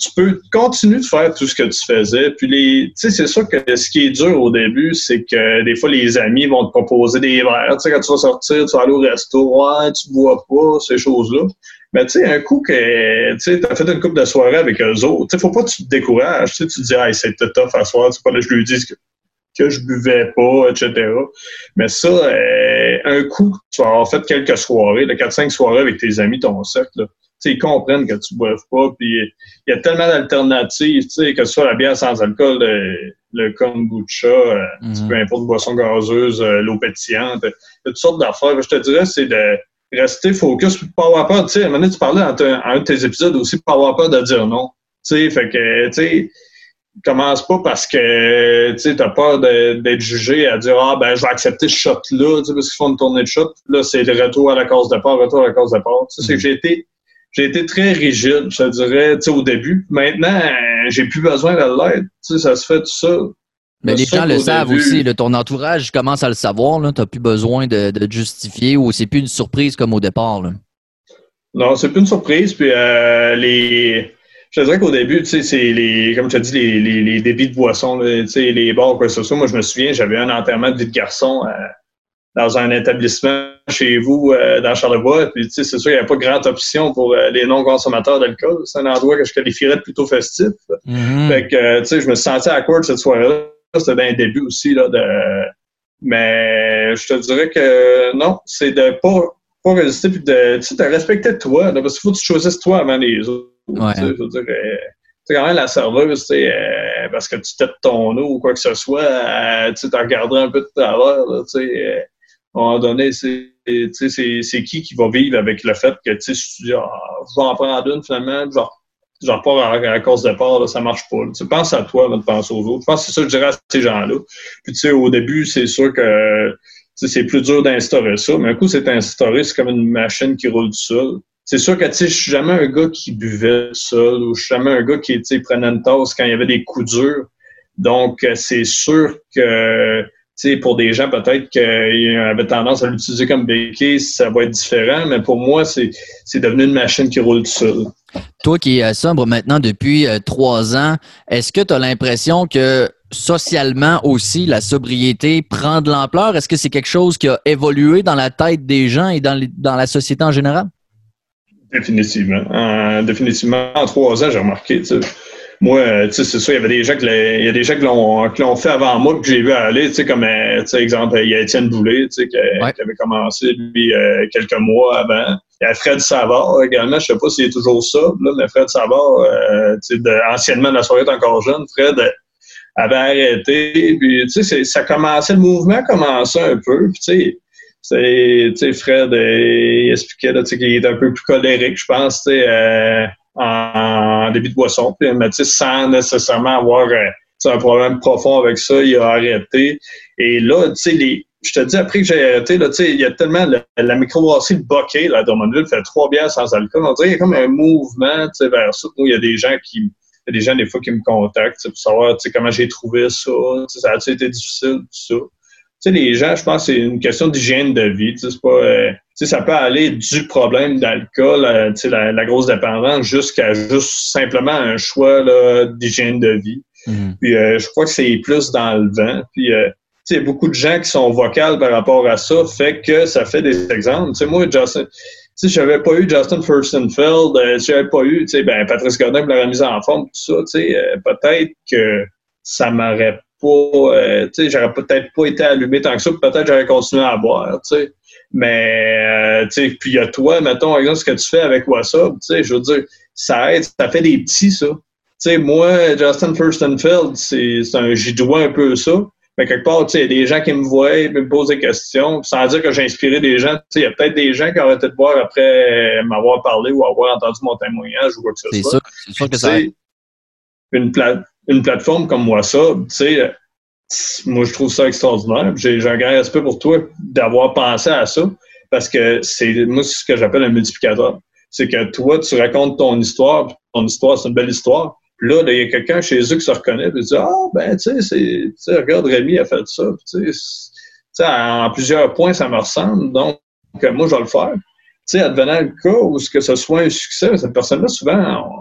tu peux continuer de faire tout ce que tu faisais. Puis les, tu sais, c'est sûr que ce qui est dur au début, c'est que des fois les amis vont te proposer des verres. Tu sais, quand tu vas sortir, tu vas aller au resto, ouais, tu bois pas, ces choses-là. Mais tu sais, un coup que tu as fait une couple de soirées avec eux autres, tu sais, faut pas que tu te décourages. Tu tu te dis, ah, c'est tough à soir, c'est pas là, je lui dis que, que je buvais pas, etc. Mais ça, euh, un coup, tu vas avoir fait quelques soirées, 4-5 soirées avec tes amis, ton cercle, là ils comprennent que tu ne boives pas. Puis il y a tellement d'alternatives, que ce soit la bière sans alcool, le, le kombucha, euh, mm peu importe boisson gazeuse, euh, l'eau pétillante, il y a toutes sortes d'affaires. Je te dirais, c'est de rester focus, pas avoir peur. Tu sais, à un moment donné, tu parlais dans un, de tes épisodes aussi, pas avoir peur de dire non. Tu sais, fait que, tu sais, commence pas parce que tu as peur d'être jugé à dire Ah ben je vais accepter ce shot-là, parce qu'ils font une tournée de shot. Là, c'est le retour à la cause de part, retour à la cause de. Tu sais, c'est que j'ai été j'ai été très rigide, je dirais, au début. Maintenant, j'ai plus besoin de l'aide. Ça se fait tout ça.
Mais les gens le savent aussi. ton entourage commence à le savoir. Tu n'as plus besoin de, de justifier ou c'est plus une surprise comme au départ. Là.
Non, c'est plus une surprise. Puis euh, les. Je dirais qu'au début, tu sais, c'est les, comme tu as dit, les, les, les débits de boissons, tu sais, les bars, quoi que ce soit. Moi, je me souviens, j'avais un enterrement de vie de garçon à, dans un établissement chez vous euh, dans Charlevoix. Puis, tu sais, c'est sûr, il n'y a pas grande option pour euh, les non-consommateurs d'alcool. C'est un endroit que je qualifierais de plutôt festif. Mm-hmm. Fait que, euh, tu sais, je me sentais awkward cette soirée-là. C'était bien un début aussi, là, de... Mais je te dirais que non, c'est de pas, pas résister puis de, tu sais, de respecter toi. parce qu'il faut que tu choisisses toi avant les autres. Dire, c'est quand même la serveuse, sais, parce que tu têtes ton eau ou quoi que ce soit, tu sais, regarderas un peu de travers, tu sais à un moment donné, c'est qui qui va vivre avec le fait que tu dis, ah, je vais en prendre une finalement, genre, genre pas à, cause de part, là, ça marche pas. Tu penses à toi avant de penser aux autres. Je pense que c'est ça que je dirais à ces gens-là. Puis tu sais, au début, c'est sûr que c'est plus dur d'instaurer ça, mais un coup, c'est instauré, c'est comme une machine qui roule tout seul. C'est sûr que je suis jamais un gars qui buvait seul ou je suis jamais un gars qui prenait une tasse quand il y avait des coups durs. Donc, c'est sûr que pour des gens, peut-être qui avaient tendance à l'utiliser comme béquille, ça va être différent, mais pour moi, c'est devenu une machine qui roule tout seul.
Toi qui es sombre maintenant depuis euh, trois ans, est-ce que tu as l'impression que socialement aussi, la sobriété prend de l'ampleur? Est-ce que c'est quelque chose qui a évolué dans la tête des gens et dans, dans la société en général?
Définitivement. définitivement, en trois ans, j'ai remarqué moi, euh, tu sais, c'est sûr, il y avait des gens qui il y a des gens qui l'ont, fait avant moi, que j'ai vu aller, tu sais, comme, euh, tu sais, exemple, il y a Étienne Boulay, tu sais, qui, avait commencé, lui, euh, quelques mois avant. Il y a Fred Savard également, je sais pas s'il est toujours ça, là, mais Fred Savard, tu sais, anciennement, la soirée est encore jeune, Fred avait arrêté, puis, tu sais, ça commençait, le mouvement commençait un peu, puis, tu sais, sais, Fred, il expliquait, qu'il était un peu plus colérique, je pense, en début de boisson, mais sans nécessairement avoir euh, un problème profond avec ça, il a arrêté. Et là, les, je te dis, après que j'ai arrêté, là, il y a tellement la, la microbrasserie de Bokeh, là, à fait trois bières sans alcool. On dirait qu'il y a comme un mouvement vers ça. il y a des gens qui, des gens, des fois, qui me contactent pour savoir comment j'ai trouvé ça. Ça a été difficile, tout ça. Tu sais, les gens, je pense que c'est une question d'hygiène de vie. C'est pas, euh, ça peut aller du problème d'alcool, euh, la, la grosse dépendance, jusqu'à juste simplement un choix d'hygiène de vie. Mhm. Puis euh, je crois que c'est plus dans le vent. Puis euh, il y a beaucoup de gens qui sont vocales par rapport à ça, fait que ça fait des exemples. sais moi, Justin, si j'avais pas eu Justin Furstenfeld, euh, si j'avais pas eu ben, Patrice Godin pour la remise en forme, tout ça, euh, peut-être que ça m'aurait pas, euh, j'aurais peut-être pas été allumé tant que ça, peut-être j'aurais continué à boire, tu sais. Mais, euh, tu sais, puis il y a toi, mettons, exemple, ce que tu fais avec WhatsApp, tu sais, je veux dire, ça aide, ça fait des petits, ça. Tu sais, moi, Justin Furstenfeld, c'est un, j'y dois un peu ça. Mais quelque part, tu sais, il y a des gens qui me voient, me posent des questions, sans dire que j'ai inspiré des gens. Tu sais, il y a peut-être des gens qui auraient été te voir après m'avoir parlé ou avoir entendu mon témoignage ou quoi que ce soit.
C'est sûr que ça
une, une plateforme comme WhatsApp, tu sais, moi, je trouve ça extraordinaire. J'ai un grand respect pour toi d'avoir pensé à ça parce que c'est moi ce que j'appelle un multiplicateur. C'est que toi, tu racontes ton histoire, ton histoire, c'est une belle histoire. Puis là, il y a quelqu'un chez eux qui se reconnaît et dit Ah, ben, tu sais, regarde, Rémi a fait ça. Tu sais, en plusieurs points, ça me ressemble. Donc, moi, je vais le faire. Tu sais, advenant le cas où que ce soit un succès, cette personne-là, souvent,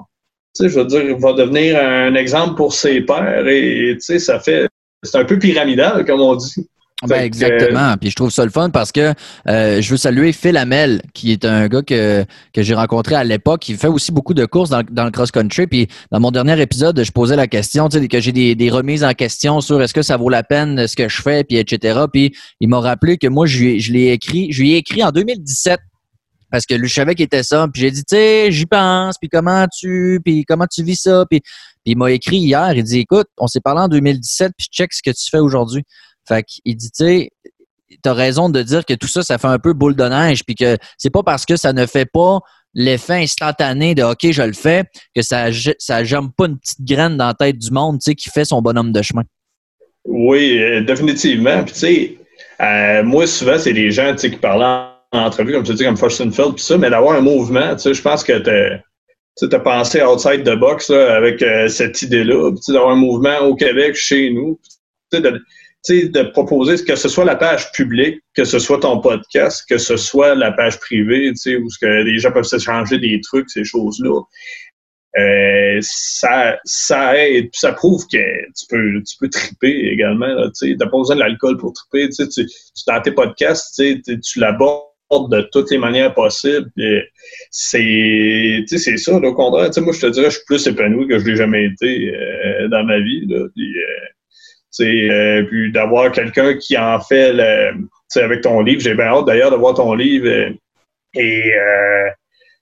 je veux dire, va devenir un exemple pour ses pairs et, tu sais, ça fait c'est un peu pyramidal, comme on dit.
Ben exactement. Puis je trouve ça le fun parce que euh, je veux saluer Phil Hamel, qui est un gars que, que j'ai rencontré à l'époque. Il fait aussi beaucoup de courses dans, dans le cross-country. Puis dans mon dernier épisode, je posais la question, tu sais, que j'ai des, des, remises en question sur est-ce que ça vaut la peine ce que je fais, puis etc. Puis il m'a rappelé que moi, je, je l'ai écrit, je lui ai écrit en 2017 parce que je savais qu'il était ça. Puis j'ai dit, tu sais, j'y pense, puis comment tu, puis comment tu vis ça, puis il m'a écrit hier, il dit Écoute, on s'est parlé en 2017, puis check ce que tu fais aujourd'hui. Fait qu'il dit, tu sais, t'as raison de dire que tout ça, ça fait un peu boule de neige, puis que c'est pas parce que ça ne fait pas l'effet instantané de OK, je le fais, que ça ça jambe pas une petite graine dans la tête du monde, tu sais, qui fait son bonhomme de chemin.
Oui, euh, définitivement. Puis tu sais, euh, moi, souvent, c'est des gens qui parlent en entrevue, comme tu dis, comme Feld, puis ça, mais d'avoir un mouvement, tu sais, je pense que tu tu as pensé outside the box avec euh, cette idée-là, d'avoir un mouvement au Québec, chez nous, de, de proposer que ce soit la page publique, que ce soit ton podcast, que ce soit la page privée, où ce que les gens peuvent s'échanger des trucs, ces choses-là. Euh, ça, ça aide, ça prouve que tu peux, tu peux triper également. Tu n'as pas besoin de l'alcool pour triper. Tu, tu, dans tes podcasts, tu, tu l'abordes de toutes les manières possibles. C'est c'est ça, au contraire. Moi, je te dirais, je suis plus épanoui que je l'ai jamais été euh, dans ma vie. Euh, euh, puis d'avoir quelqu'un qui en fait le, avec ton livre. J'ai bien hâte d'ailleurs de voir ton livre. et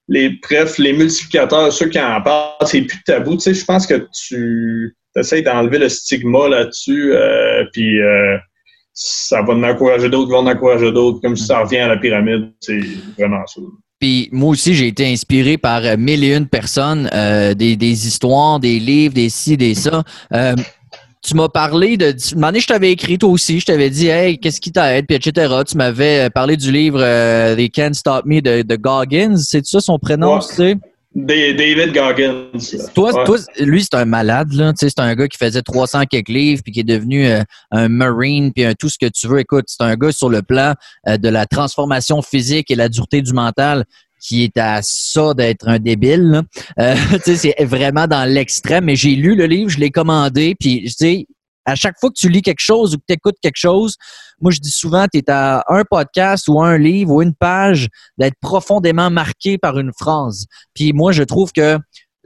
les bref, les multiplicateurs, ceux qui en parlent, c'est plus tabou. Je pense que tu essaies d'enlever le stigma là-dessus. puis ça va en encourager d'autres, va en encourager d'autres, comme si ça revient à la pyramide. C'est vraiment ça.
Puis moi aussi, j'ai été inspiré par euh, mille et une personnes, euh, des, des, histoires, des livres, des ci, des ça. Euh, tu m'as parlé de. Un moment je t'avais écrit toi aussi. Je t'avais dit, hey, qu'est-ce qui t'aide, puis etc. Tu m'avais parlé du livre They Can't Stop Me de, de Goggins. C'est ça son prénom, tu sais?
David Goggins.
Toi, lui, c'est un malade. Là. C'est un gars qui faisait 300 quelques livres puis qui est devenu euh, un Marine puis un tout ce que tu veux. Écoute, c'est un gars sur le plan euh, de la transformation physique et la dureté du mental qui est à ça d'être un débile. Euh, *laughs* c'est vraiment dans l'extrême. Mais j'ai lu le livre, je l'ai commandé, puis à chaque fois que tu lis quelque chose ou que tu écoutes quelque chose, moi, je dis souvent, tu es à un podcast ou un livre ou une page d'être profondément marqué par une phrase. Puis moi, je trouve que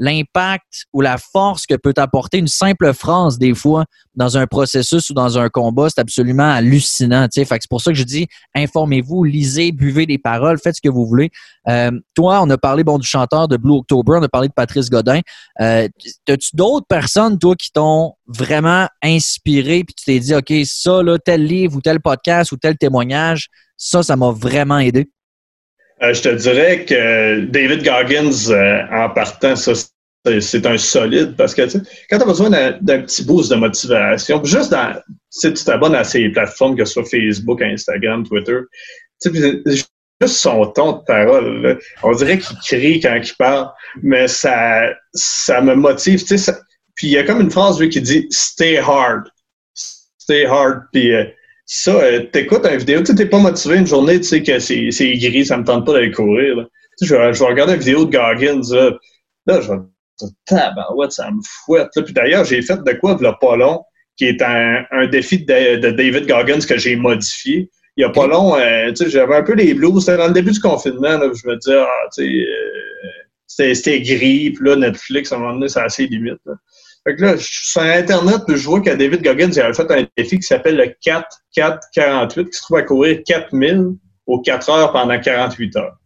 l'impact ou la force que peut apporter une simple phrase des fois dans un processus ou dans un combat, c'est absolument hallucinant. Fait c'est pour ça que je dis informez-vous, lisez, buvez des paroles, faites ce que vous voulez. Euh, toi, on a parlé du chanteur de Blue October, on a parlé de Patrice Godin. Euh, As-tu d'autres personnes, toi, qui t'ont vraiment inspiré, puis tu t'es dit, OK, ça, là, tel livre ou tel podcast ou tel témoignage, ça, ça m'a vraiment aidé?
Euh, je te dirais que David Goggins, euh, en partant, ça, c'est un solide parce que quand tu as besoin d'un petit boost de motivation, juste dans, si tu t'abonnes à ces plateformes, que ce soit Facebook, Instagram, Twitter, juste son ton de parole, on dirait qu'il crie quand il parle, mais ça, ça me motive. Ça, puis il y a comme une phrase lui, qui dit Stay hard. Stay hard. Puis euh, ça, euh, t'écoutes une vidéo, tu n'es pas motivé une journée, tu sais que c'est gris, ça me tente pas d'aller courir. Là. Je, vais, je vais regarder une vidéo de Goggins, là, là je vais tabarouette, ça me fouette. Puis d'ailleurs, j'ai fait de quoi, là, pas long, qui est un, un défi de, de, David Goggins que j'ai modifié. Il y a pas long, euh, tu sais, j'avais un peu les blues. C'était dans le début du confinement, là, je me disais, ah, tu sais, euh, c'était gris, puis là, Netflix, à un moment donné, c'est assez limite. Là. Fait que là, je suis sur Internet, puis je vois que David Goggins il avait fait un défi qui s'appelle le 4-4-48, qui se trouve à courir 4000 aux 4 heures pendant 48 heures.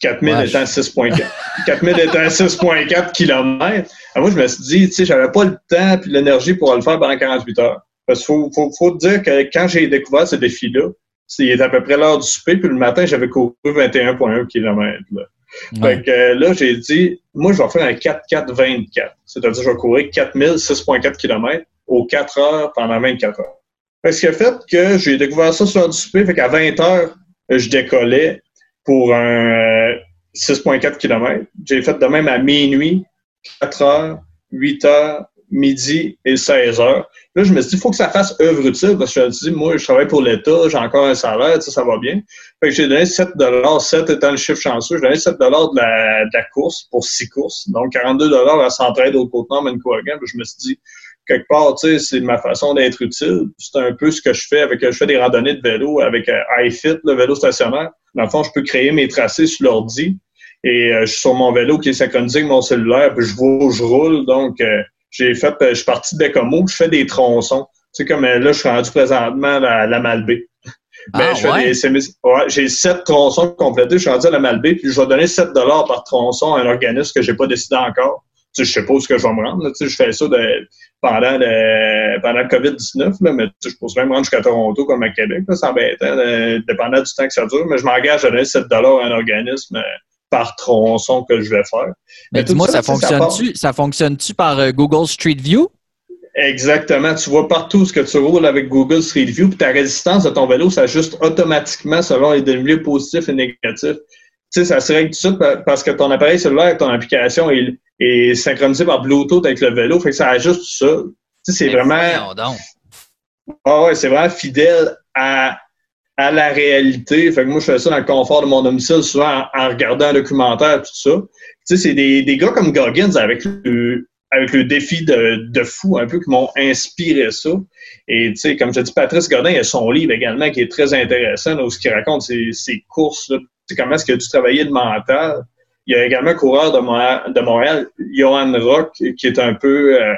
4000 étant 6.4. 4000 *laughs* étant 6.4 km. moi, je me suis dit, tu sais, j'avais pas le temps et l'énergie pour le faire pendant 48 heures. Parce qu'il faut, faut, faut, dire que quand j'ai découvert ce défi-là, c'est à peu près l'heure du souper, puis le matin, j'avais couru 21,1 km. Là. Fait que euh, là, j'ai dit, moi, je vais faire un 4-4-24. C'est-à-dire, je vais courir 4000, 6,4 km aux 4 heures pendant 24 heures. Fait ce qui a fait que j'ai découvert ça sur l'heure du souper, fait qu'à 20 heures, je décollais pour un 6,4 euh, km. J'ai fait de même à minuit, 4 heures, 8 heures, midi et 16 heures. Là, je me suis dit, il faut que ça fasse œuvre utile parce que je me suis dit, moi, je travaille pour l'État, j'ai encore un salaire, ça, va bien. Fait que j'ai donné 7 7 étant le chiffre chanceux, j'ai donné 7 de la, de la course pour 6 courses. Donc, 42 à Centraide au Côte-Nord, Manicouagan. Je me suis dit, quelque part, tu sais, c'est ma façon d'être utile. C'est un peu ce que je fais avec, je fais des randonnées de vélo avec euh, iFit, le vélo stationnaire. Dans le fond, je peux créer mes tracés sur l'ordi et euh, je suis sur mon vélo qui est synchronisé avec mon cellulaire, puis je je roule. Donc, euh, j'ai fait, je suis parti de Bécomo, je fais des tronçons. Tu sais, comme là, je suis rendu présentement à la Malbaie. Ben, ah, ouais? j'ai sept tronçons complétés, je suis rendu à la Malbaie, puis je vais donner 7 par tronçon à un organisme que j'ai pas décidé encore. Tu sais, je sais pas où ce que je vais me rendre. Tu sais, je fais ça de, pendant, le, pendant le COVID-19, mais je pourrais même rendre jusqu'à Toronto comme à Québec. Là, ça embêtant, dépendant du temps que ça dure. Mais je m'engage à donner 7 à un organisme euh, par tronçon que je vais faire.
Mais, dis-moi, ça, fonctionne-tu ça fonctionne-tu par euh, Google Street View?
Exactement. Tu vois partout ce que tu roules avec Google Street View, puis ta résistance de ton vélo s'ajuste automatiquement selon les milieux positifs et négatifs. Tu sais, ça se règle tout de parce que ton appareil cellulaire, ton application est, est synchronisé par Bluetooth avec le vélo, fait que ça ajuste tout ça. Tu sais, c'est vraiment. Ah ouais, c'est vraiment fidèle à, à la réalité. Fait que moi, je fais ça dans le confort de mon domicile, souvent en, regardant un documentaire, tout ça. Tu sais, c'est des, des gars comme Goggins avec le, avec le défi de, de fou, un peu, qui m'ont inspiré ça. Et tu sais, comme je dis, Patrice Godin, il a son livre également qui est très intéressant, où ce qu'il raconte ses, ses courses, là, comment est-ce qu'il a dû travailler le mental. Il y a également un coureur de Montréal, de Montréal Johan Rock, qui est un peu euh,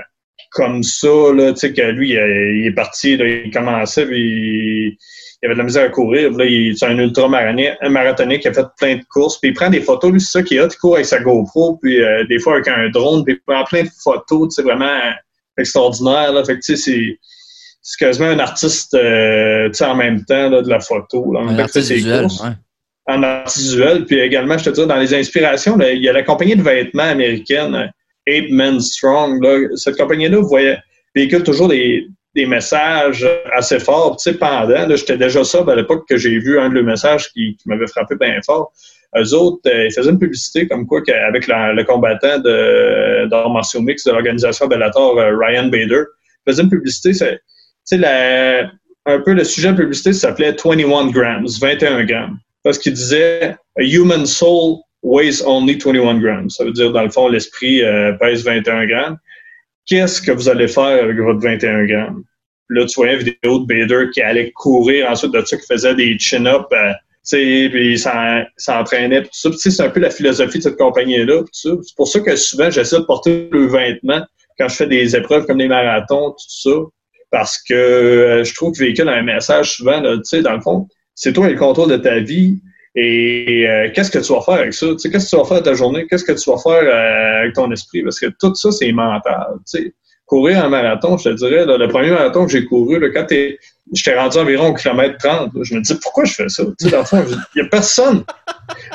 comme ça, là, tu sais, que lui, il, est parti, il commençait, puis il, avait de la misère à courir. Là, c'est un ultra-marathonnique qui a fait plein de courses, puis il prend des photos, lui, c'est ça qu'il a, il court avec sa GoPro, puis euh, des fois avec un drone, puis il prend plein de photos, c'est vraiment extraordinaire, là. Fait que, tu sais, c'est c'est quasiment un artiste euh, en même temps là, de la photo. Là,
un artiste visuel,
en artiste visuel. Puis également, je te dis, dans les inspirations, il y a la compagnie de vêtements américaine, Ape Men Strong. Cette compagnie-là véhicule toujours des, messages assez forts. Tu sais, pendant, j'étais déjà ça à l'époque que j'ai vu un de leurs messages qui, m'avait frappé bien fort. Eux autres, euh, ils faisaient une publicité comme quoi avec le combattant de d'art martiaux mix de l'organisation Bellator, euh, Ryan Bader. Ils faisaient une publicité, c'est, un peu le sujet de publicité s'appelait 21 grams, 21 grammes parce qu'il disait A human soul weighs only 21 grams. Ça veut dire, dans le fond, l'esprit euh, pèse 21 grammes. Qu'est-ce que vous allez faire avec votre 21 grammes? Là, tu vois une vidéo de Bader qui allait courir ensuite de ça, qui faisait des chin-ups, euh, puis il s'entraînait, tout ça. c'est un peu la philosophie de cette compagnie-là. C'est pour ça que souvent, j'essaie de porter le vêtement quand je fais des épreuves comme des marathons, tout ça, parce que euh, je trouve que véhicule un message souvent, tu sais, dans le fond, c'est toi le contrôle de ta vie. Et euh, qu'est-ce que tu vas faire avec ça? qu'est-ce que tu vas faire de ta journée? Qu'est-ce que tu vas faire euh, avec ton esprit? Parce que tout ça, c'est mental. sais. Courir un marathon, je te dirais, le premier marathon que j'ai couru, là, quand j'étais rendu environ au kilomètre 30, je me dis pourquoi je fais ça? Il n'y a personne.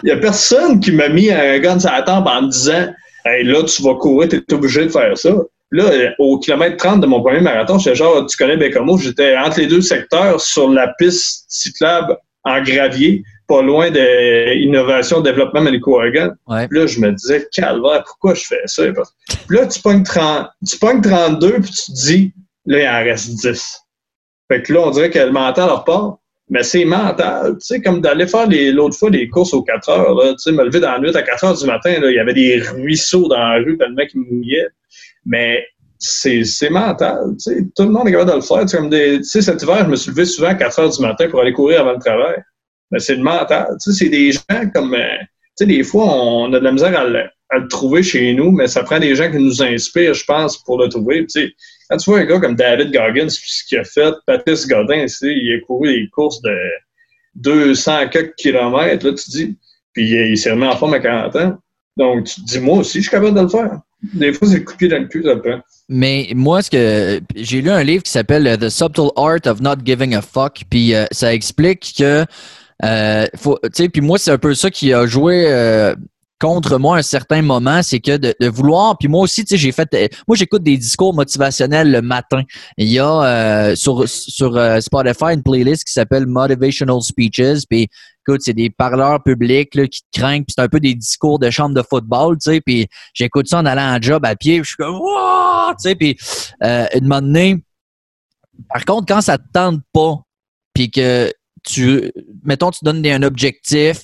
Il n'y a personne qui m'a mis un gun sur la tempe en me disant là, tu vas courir, tu es obligé de faire ça. Là, au kilomètre 30 de mon premier marathon, j'étais genre, tu connais Bécamo, j'étais entre les deux secteurs sur la piste cyclable en gravier, pas loin de Innovation Développement Manicouagan.
Ouais.
Là, je me disais, calvaire, pourquoi je fais ça? Puis là, tu pognes, 30, tu pognes 32, puis tu te dis, là, il en reste 10. Fait que là, on dirait que le mental repart. Mais c'est mental, tu sais, comme d'aller faire l'autre fois des courses aux 4 heures, tu sais, me lever dans la nuit à 4 heures du matin, là, il y avait des ruisseaux dans la rue tellement qu'ils mouillaient. Mais c'est mental. sais, Tout le monde est capable de le faire. Comme des, cet hiver, je me suis levé souvent à 4 heures du matin pour aller courir avant le travail. Mais c'est le mental. C'est des gens comme. Euh, sais, des fois, on a de la misère à le, trouver chez nous, mais ça prend des gens qui nous inspirent, je pense, pour le trouver. sais, quand tu vois un gars comme David Goggins, ce qu'il a fait, Patrice Godin, il a couru des courses de 200 quelques kilomètres, là, tu dis, puis il s'est remis en forme à 40 ans. Donc, tu te dis, moi aussi, je suis capable de le faire. Des fois, c'est le coup de pied dans le cul, ça le.
Mais moi, ce que j'ai lu un livre qui s'appelle The Subtle Art of Not Giving a Fuck, puis euh, ça explique que, euh, puis moi, c'est un peu ça qui a joué euh, contre moi à un certain moment, c'est que de, vouloir, puis moi aussi, tu sais, j'ai fait, moi j'écoute des discours motivationnels le matin. Il y a euh, sur sur euh, Spotify une playlist qui s'appelle Motivational Speeches, puis écoute, c'est des parleurs publics là, qui te craignent, puis c'est un peu des discours de chambre de football, tu sais, puis j'écoute ça en allant en job à pied, je suis comme, tu sais, puis euh, une moment donné, par contre, quand ça te tente pas, puis que tu, mettons, tu donnes un objectif,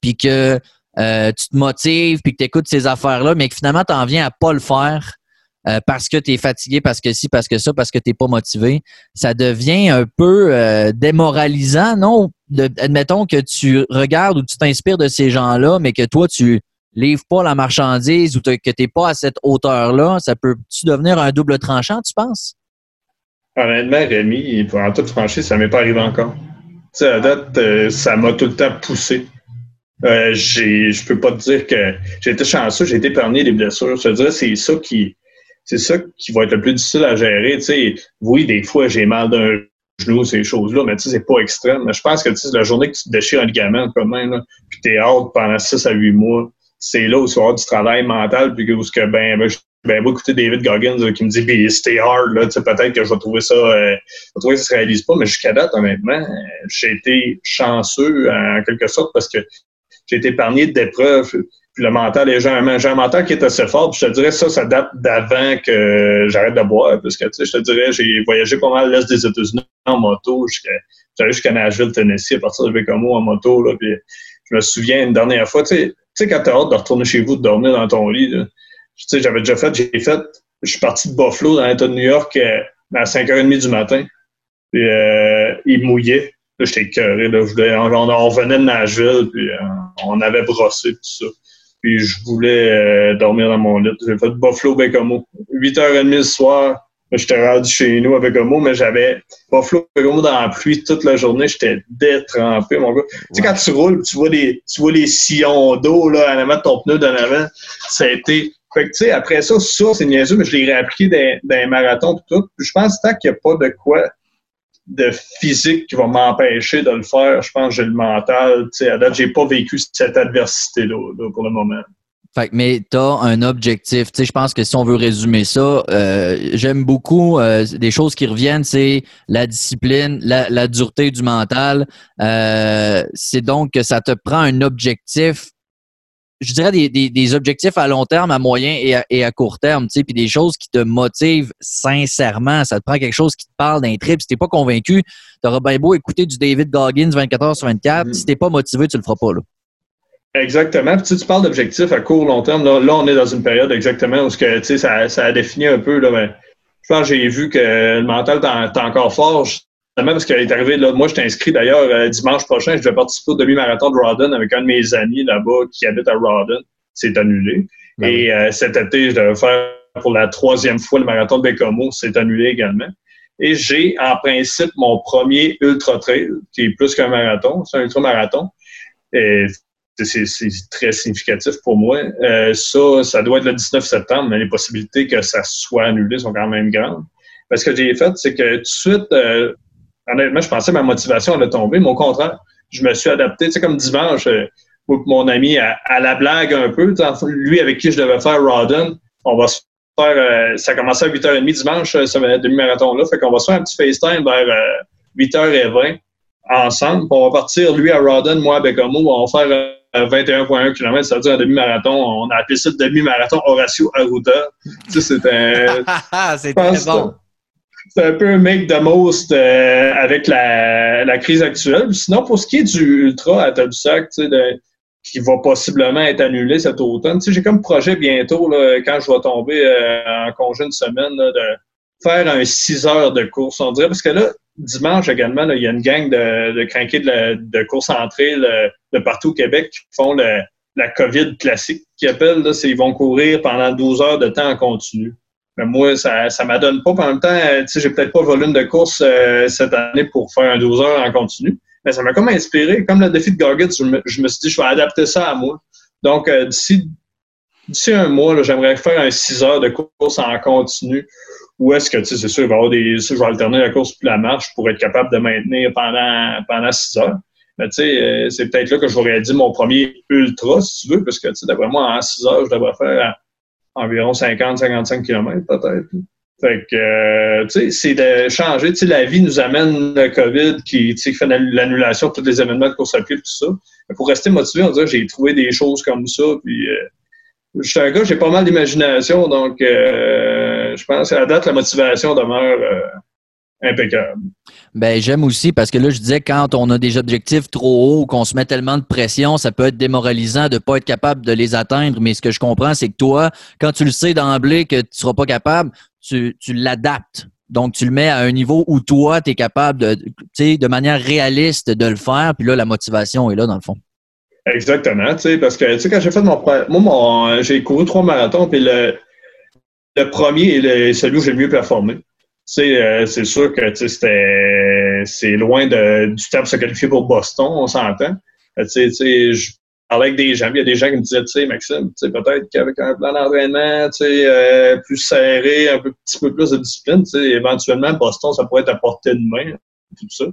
puis que euh, tu te motives, puis que tu écoutes ces affaires-là, mais que finalement, tu en viens à pas le faire euh, parce que tu es fatigué, parce que si, parce que ça, parce que tu n'es pas motivé, ça devient un peu euh, démoralisant, non? admettons que tu regardes ou tu t'inspires de ces gens-là, mais que toi, tu livres pas la marchandise ou que tu n'es pas à cette hauteur-là, ça peut-tu devenir un double tranchant, tu penses?
Honnêtement, Rémi, en toute franchise, ça m'est pas arrivé encore. À date, ça m'a tout le temps poussé. Euh, je peux pas te dire que j'ai été chanceux, j'ai été épargné des blessures. Je te dirais, c'est ça qui c'est ça qui va être le plus difficile à gérer. Oui, des fois, j'ai mal d'un genou, ces choses-là, mais tu sais, c'est pas extrême. Je pense que la journée que tu te déchires un ligament quand même, puis t'es out pendant 6 à 8 mois, c'est là où tu vas avoir du travail mental, puis où ben, ben, ben moi, écouter David Goggins qui me dit ben, stay hard, là, peut-être que je vais trouver ça euh, je vais trouver que ça se réalise pas, mais jusqu'à date, honnêtement, j'ai été chanceux en quelque sorte parce que j'ai été épargné d'épreuves. Puis le mental, j'ai un, j'ai un mental qui est assez fort. Puis je te dirais, ça, ça date d'avant que j'arrête de boire. Parce que, tu sais, je te dirais, j'ai voyagé pas mal l'Est des États-Unis en moto. J'allais jusqu'à Nashville, Tennessee, à partir de Bécamo en moto. Là, puis je me souviens une dernière fois, tu sais, tu sais quand t'as hâte de retourner chez vous, de dormir dans ton lit, tu sais, j'avais déjà fait, j'ai fait, je suis parti de Buffalo dans l'État de New York euh, à 5h30 du matin. Puis euh, il mouillait. Là, j'étais écœuré. Là. On, on, venait de Nashville, puis euh, on avait brossé tout ça. Puis je voulais dormir dans mon lit. J'ai fait Buffalo Bécamo. 8h30 le soir, j'étais rendu chez nous avec Homo, mais j'avais Buffalo Bécamo dans la pluie toute la journée. J'étais détrempé, mon gars. Tu sais, quand tu roules, tu vois les, tu vois les sillons d'eau là, en avant de ton pneu d'en avant. Ça a été... Fait que, tu sais, après ça, ça, c'est niaiseux, mais je l'ai réappliqué dans, dans les marathons et tout. Je pense tant qu'il n'y a pas de quoi de physique qui va m'empêcher de le faire. Je pense que j'ai le mental. Tu sais, à date, j'ai pas vécu cette adversité-là pour le moment.
Fait, mais tu as un objectif. Tu sais, je pense que si on veut résumer ça, euh, j'aime beaucoup euh, des choses qui reviennent, c'est la discipline, la, dureté du mental. Euh, c'est donc que ça te prend un objectif je dirais des, des, objectifs à long terme, à moyen et à, et à court terme, tu sais, puis des choses qui te motivent sincèrement. Ça te prend quelque chose qui te parle d'un trip. Si t'es pas convaincu, t'auras bien beau écouter du David Goggins 24 heures sur 24. Mm. Si t'es pas motivé, tu le feras pas, là.
Exactement. Puis, tu, parles d'objectifs à court, long terme. Là, on est dans une période exactement où que, tu sais, ça, ça a défini un peu, là, mais je pense que j'ai vu que le mental t'es encore fort parce qu'il est arrivé, là, moi, je inscrit d'ailleurs euh, dimanche prochain, je vais participer au demi-marathon de Rawdon avec un de mes amis là-bas qui habite à Rawdon. C'est annulé. Ben Et euh, cet été, je devais faire pour la troisième fois le marathon de Bécamo. C'est annulé également. Et j'ai en principe mon premier ultra trail, qui est plus qu'un marathon. C'est un ultra marathon. Et c'est très significatif pour moi. Euh, ça, ça doit être le 19 septembre, mais les possibilités que ça soit annulé sont quand même grandes. Parce que j'ai fait, c'est que tout de suite, honnêtement, je pensais que ma motivation allait tomber, mais au contraire, je me suis adapté. Tu sais, comme dimanche, euh, mon ami, à, la blague un peu, lui avec qui je devais faire Rodden, on va se faire, euh, ça commençait à 8h30 dimanche, euh, ce demi-marathon-là, fait qu'on va se faire un petit FaceTime vers 8h20 ensemble, on va partir, lui à Rodden, moi à Bécamo, on va faire 21,1 km, ça veut dire un demi-marathon. On a appelé ça demi-marathon Horacio Arruda. Tu sais, c'était... *laughs*
c'est très bon
c'est un peu un make the most euh, avec la, crise actuelle. Sinon, pour ce qui est du Ultra à Tadoussac, qui va possiblement être annulé cet automne, j'ai comme projet bientôt, quand je vais tomber euh, en congé une semaine, de faire un 6 heures de course, on dirait. Parce que là, dimanche également, il y a une gang de, de crinqués de, course entrée de partout au Québec qui font la COVID classique, qui appellent. Là, ils vont courir pendant 12 heures de temps en continu. Mais moi, ça ça m'adonne pas. En même temps, tu sais, j'ai peut-être pas le volume de course euh, cette année pour faire un 12 heures en continu. Mais ça m'a comme inspiré. Comme le défi de Goggins, je me, je me suis dit, je vais adapter ça à moi. Donc, euh, d'ici d'ici un mois, j'aimerais faire un 6 heures de course en continu. Ou est-ce que, tu sais, c'est sûr, il va y avoir des, je vais alterner la course puis la marche pour être capable de maintenir pendant, pendant 6 heures. Mais tu sais, euh, c'est peut-être là que vais réaliser mon premier ultra, si tu veux, parce que, tu sais, d'après moi, en 6 heures, je devrais faire environ 50-55 km, peut-être. Fait que, euh, tu sais, c'est de changer. Tu sais, la vie nous amène le COVID qui, qui fait l'annulation de tous les événements de course à pied tout ça. Mais pour rester motivé, on dirait j'ai trouvé des choses comme ça. Puis, euh, je suis un gars, j'ai pas mal d'imagination, donc euh, je pense qu'à la date, la motivation demeure impeccable.
Ben, j'aime aussi parce que là, je disais, quand on a des objectifs trop hauts, qu'on se met tellement de pression, ça peut être démoralisant de ne pas être capable de les atteindre. Mais ce que je comprends, c'est que toi, quand tu le sais d'emblée que tu ne seras pas capable, tu, tu l'adaptes. Donc, tu le mets à un niveau où toi, tu es capable de, de manière réaliste de le faire. Puis là, la motivation est là, dans le fond.
Exactement, tu sais, parce que, tu sais, quand j'ai fait mon... Moi, mon, j'ai couru trois marathons, puis le, le premier est celui où j'ai le mieux performé. Euh, c'est sûr que c'était c'est loin de, du pour se qualifier pour Boston, on s'entend. Euh, tu sais, je parlais avec des gens, il y a des gens qui me disaient, tu sais, Maxime, peut-être qu'avec un plan d'entraînement euh, plus serré, un petit peu plus de discipline, éventuellement, Boston, ça pourrait être à portée de main, tout ça.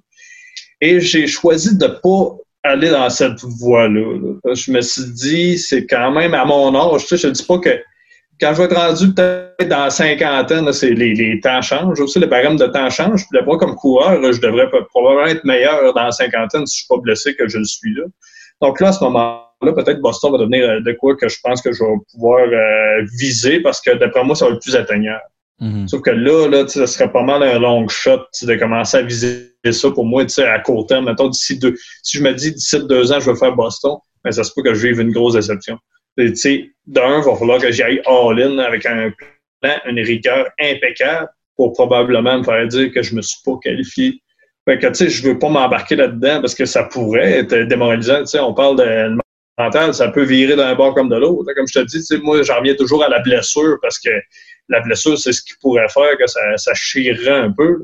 Et j'ai choisi de pas aller dans cette voie-là. Je me suis dit, c'est quand même à mon âge, je ne dis pas que quand je vais être rendu peut-être dans la cinquantaine, c'est les, les, temps changent aussi, le barème de temps change. Puis moi, comme coureur, je devrais probablement être meilleur dans la cinquantaine si je suis pas blessé que je le suis là. Donc là, à ce moment-là, peut-être Boston va devenir euh, de quoi que je pense que je vais pouvoir euh, viser parce que d'après moi, ça va être plus atteignable. Mm-hmm. Sauf que là, là, ça serait pas mal un long shot de commencer à viser ça pour moi à court terme. Mettons, d'ici deux. Si je me dis d'ici deux ans, je vais faire Boston, mais ben, ça se peut que je vive une grosse déception. Tu sais, d'un, il va falloir que j'aille all-in avec un plan, une rigueur impeccable pour probablement me faire dire que je me suis pas qualifié. Fait que, tu sais, je veux pas m'embarquer là-dedans parce que ça pourrait être démoralisant. Tu sais, on parle de mental, ça peut virer d'un bord comme de l'autre. Comme je te dis, tu sais, moi, j'en reviens toujours à la blessure parce que la blessure, c'est ce qui pourrait faire que ça, ça chirerait un peu.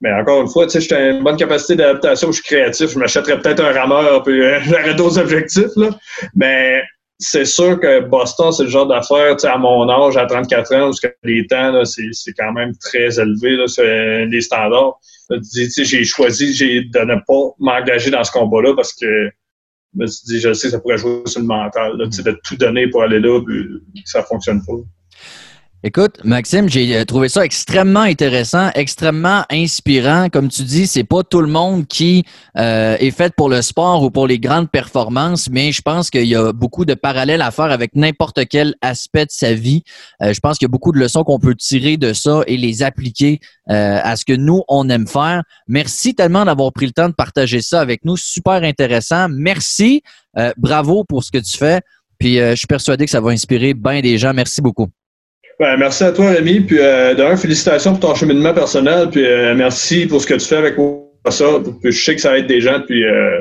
Mais encore une fois, tu sais, j'ai une bonne capacité d'adaptation, je suis créatif, je m'achèterais peut-être un rameur, puis euh, *laughs* j'aurais d'autres objectifs, là. Mais c'est sûr que Boston, c'est le genre d'affaire, à mon âge, à 34 ans, parce que les temps, c'est quand même très élevé, là, c'est les standards. J'ai choisi de ne pas m'engager dans ce combat-là parce que je me suis dit, je sais ça pourrait jouer sur le mental, là, de tout donner pour aller là, puis ça fonctionne pas.
Écoute, Maxime, j'ai euh, trouvé ça extrêmement intéressant, extrêmement inspirant. Comme tu dis, c'est pas tout le monde qui euh, est fait pour le sport ou pour les grandes performances, mais je pense qu'il y a beaucoup de parallèles à faire avec n'importe quel aspect de sa vie. Euh, je pense qu'il y a beaucoup de leçons qu'on peut tirer de ça et les appliquer à ce que nous, on aime faire. Merci tellement d'avoir pris le temps de partager ça avec nous. Super intéressant. Merci. bravo pour ce que tu fais. Puis je suis persuadé que ça va inspirer bien des gens. Merci beaucoup.
Ben, merci à toi, Rémi. Puis, euh, d'ailleurs, félicitations pour ton cheminement personnel. Puis, euh, merci pour ce que tu fais avec. Ça. Puis, je sais que ça aide des gens. Puis, euh,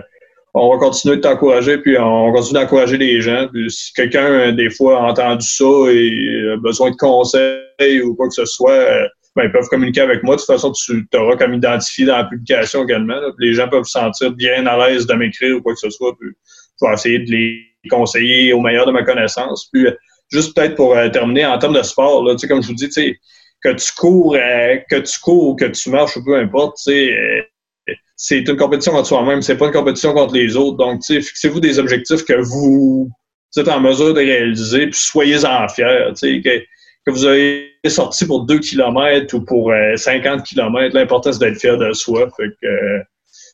on va continuer de t'encourager. Puis, on va continuer d'encourager les gens. Puis, si quelqu'un, des fois, a entendu ça et a besoin de conseils ou quoi que ce soit, ben, ils peuvent communiquer avec moi. De toute façon, tu t'auras comme identifié dans la publication également. Les gens peuvent se sentir bien à l'aise de m'écrire ou quoi que ce soit. Puis, je vais essayer de les conseiller au meilleur de ma connaissance. Puis, juste peut-être pour euh, terminer, en termes de sport, là, comme je vous dis, que tu cours, euh, que tu cours, que tu marches, peu importe, euh, c'est une compétition entre soi-même, c'est pas une compétition contre les autres. Donc, fixez-vous des objectifs que vous, êtes en mesure de réaliser, puis soyez-en fiers. Que, que vous avez sorti pour 2 km ou pour 50 km, l'important c'est d'être fier de soi. Fait que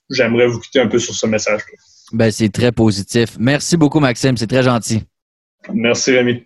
j'aimerais vous quitter un peu sur ce message. -là.
Ben, c'est très positif. Merci beaucoup, Maxime. C'est très gentil.
Merci, Rémi.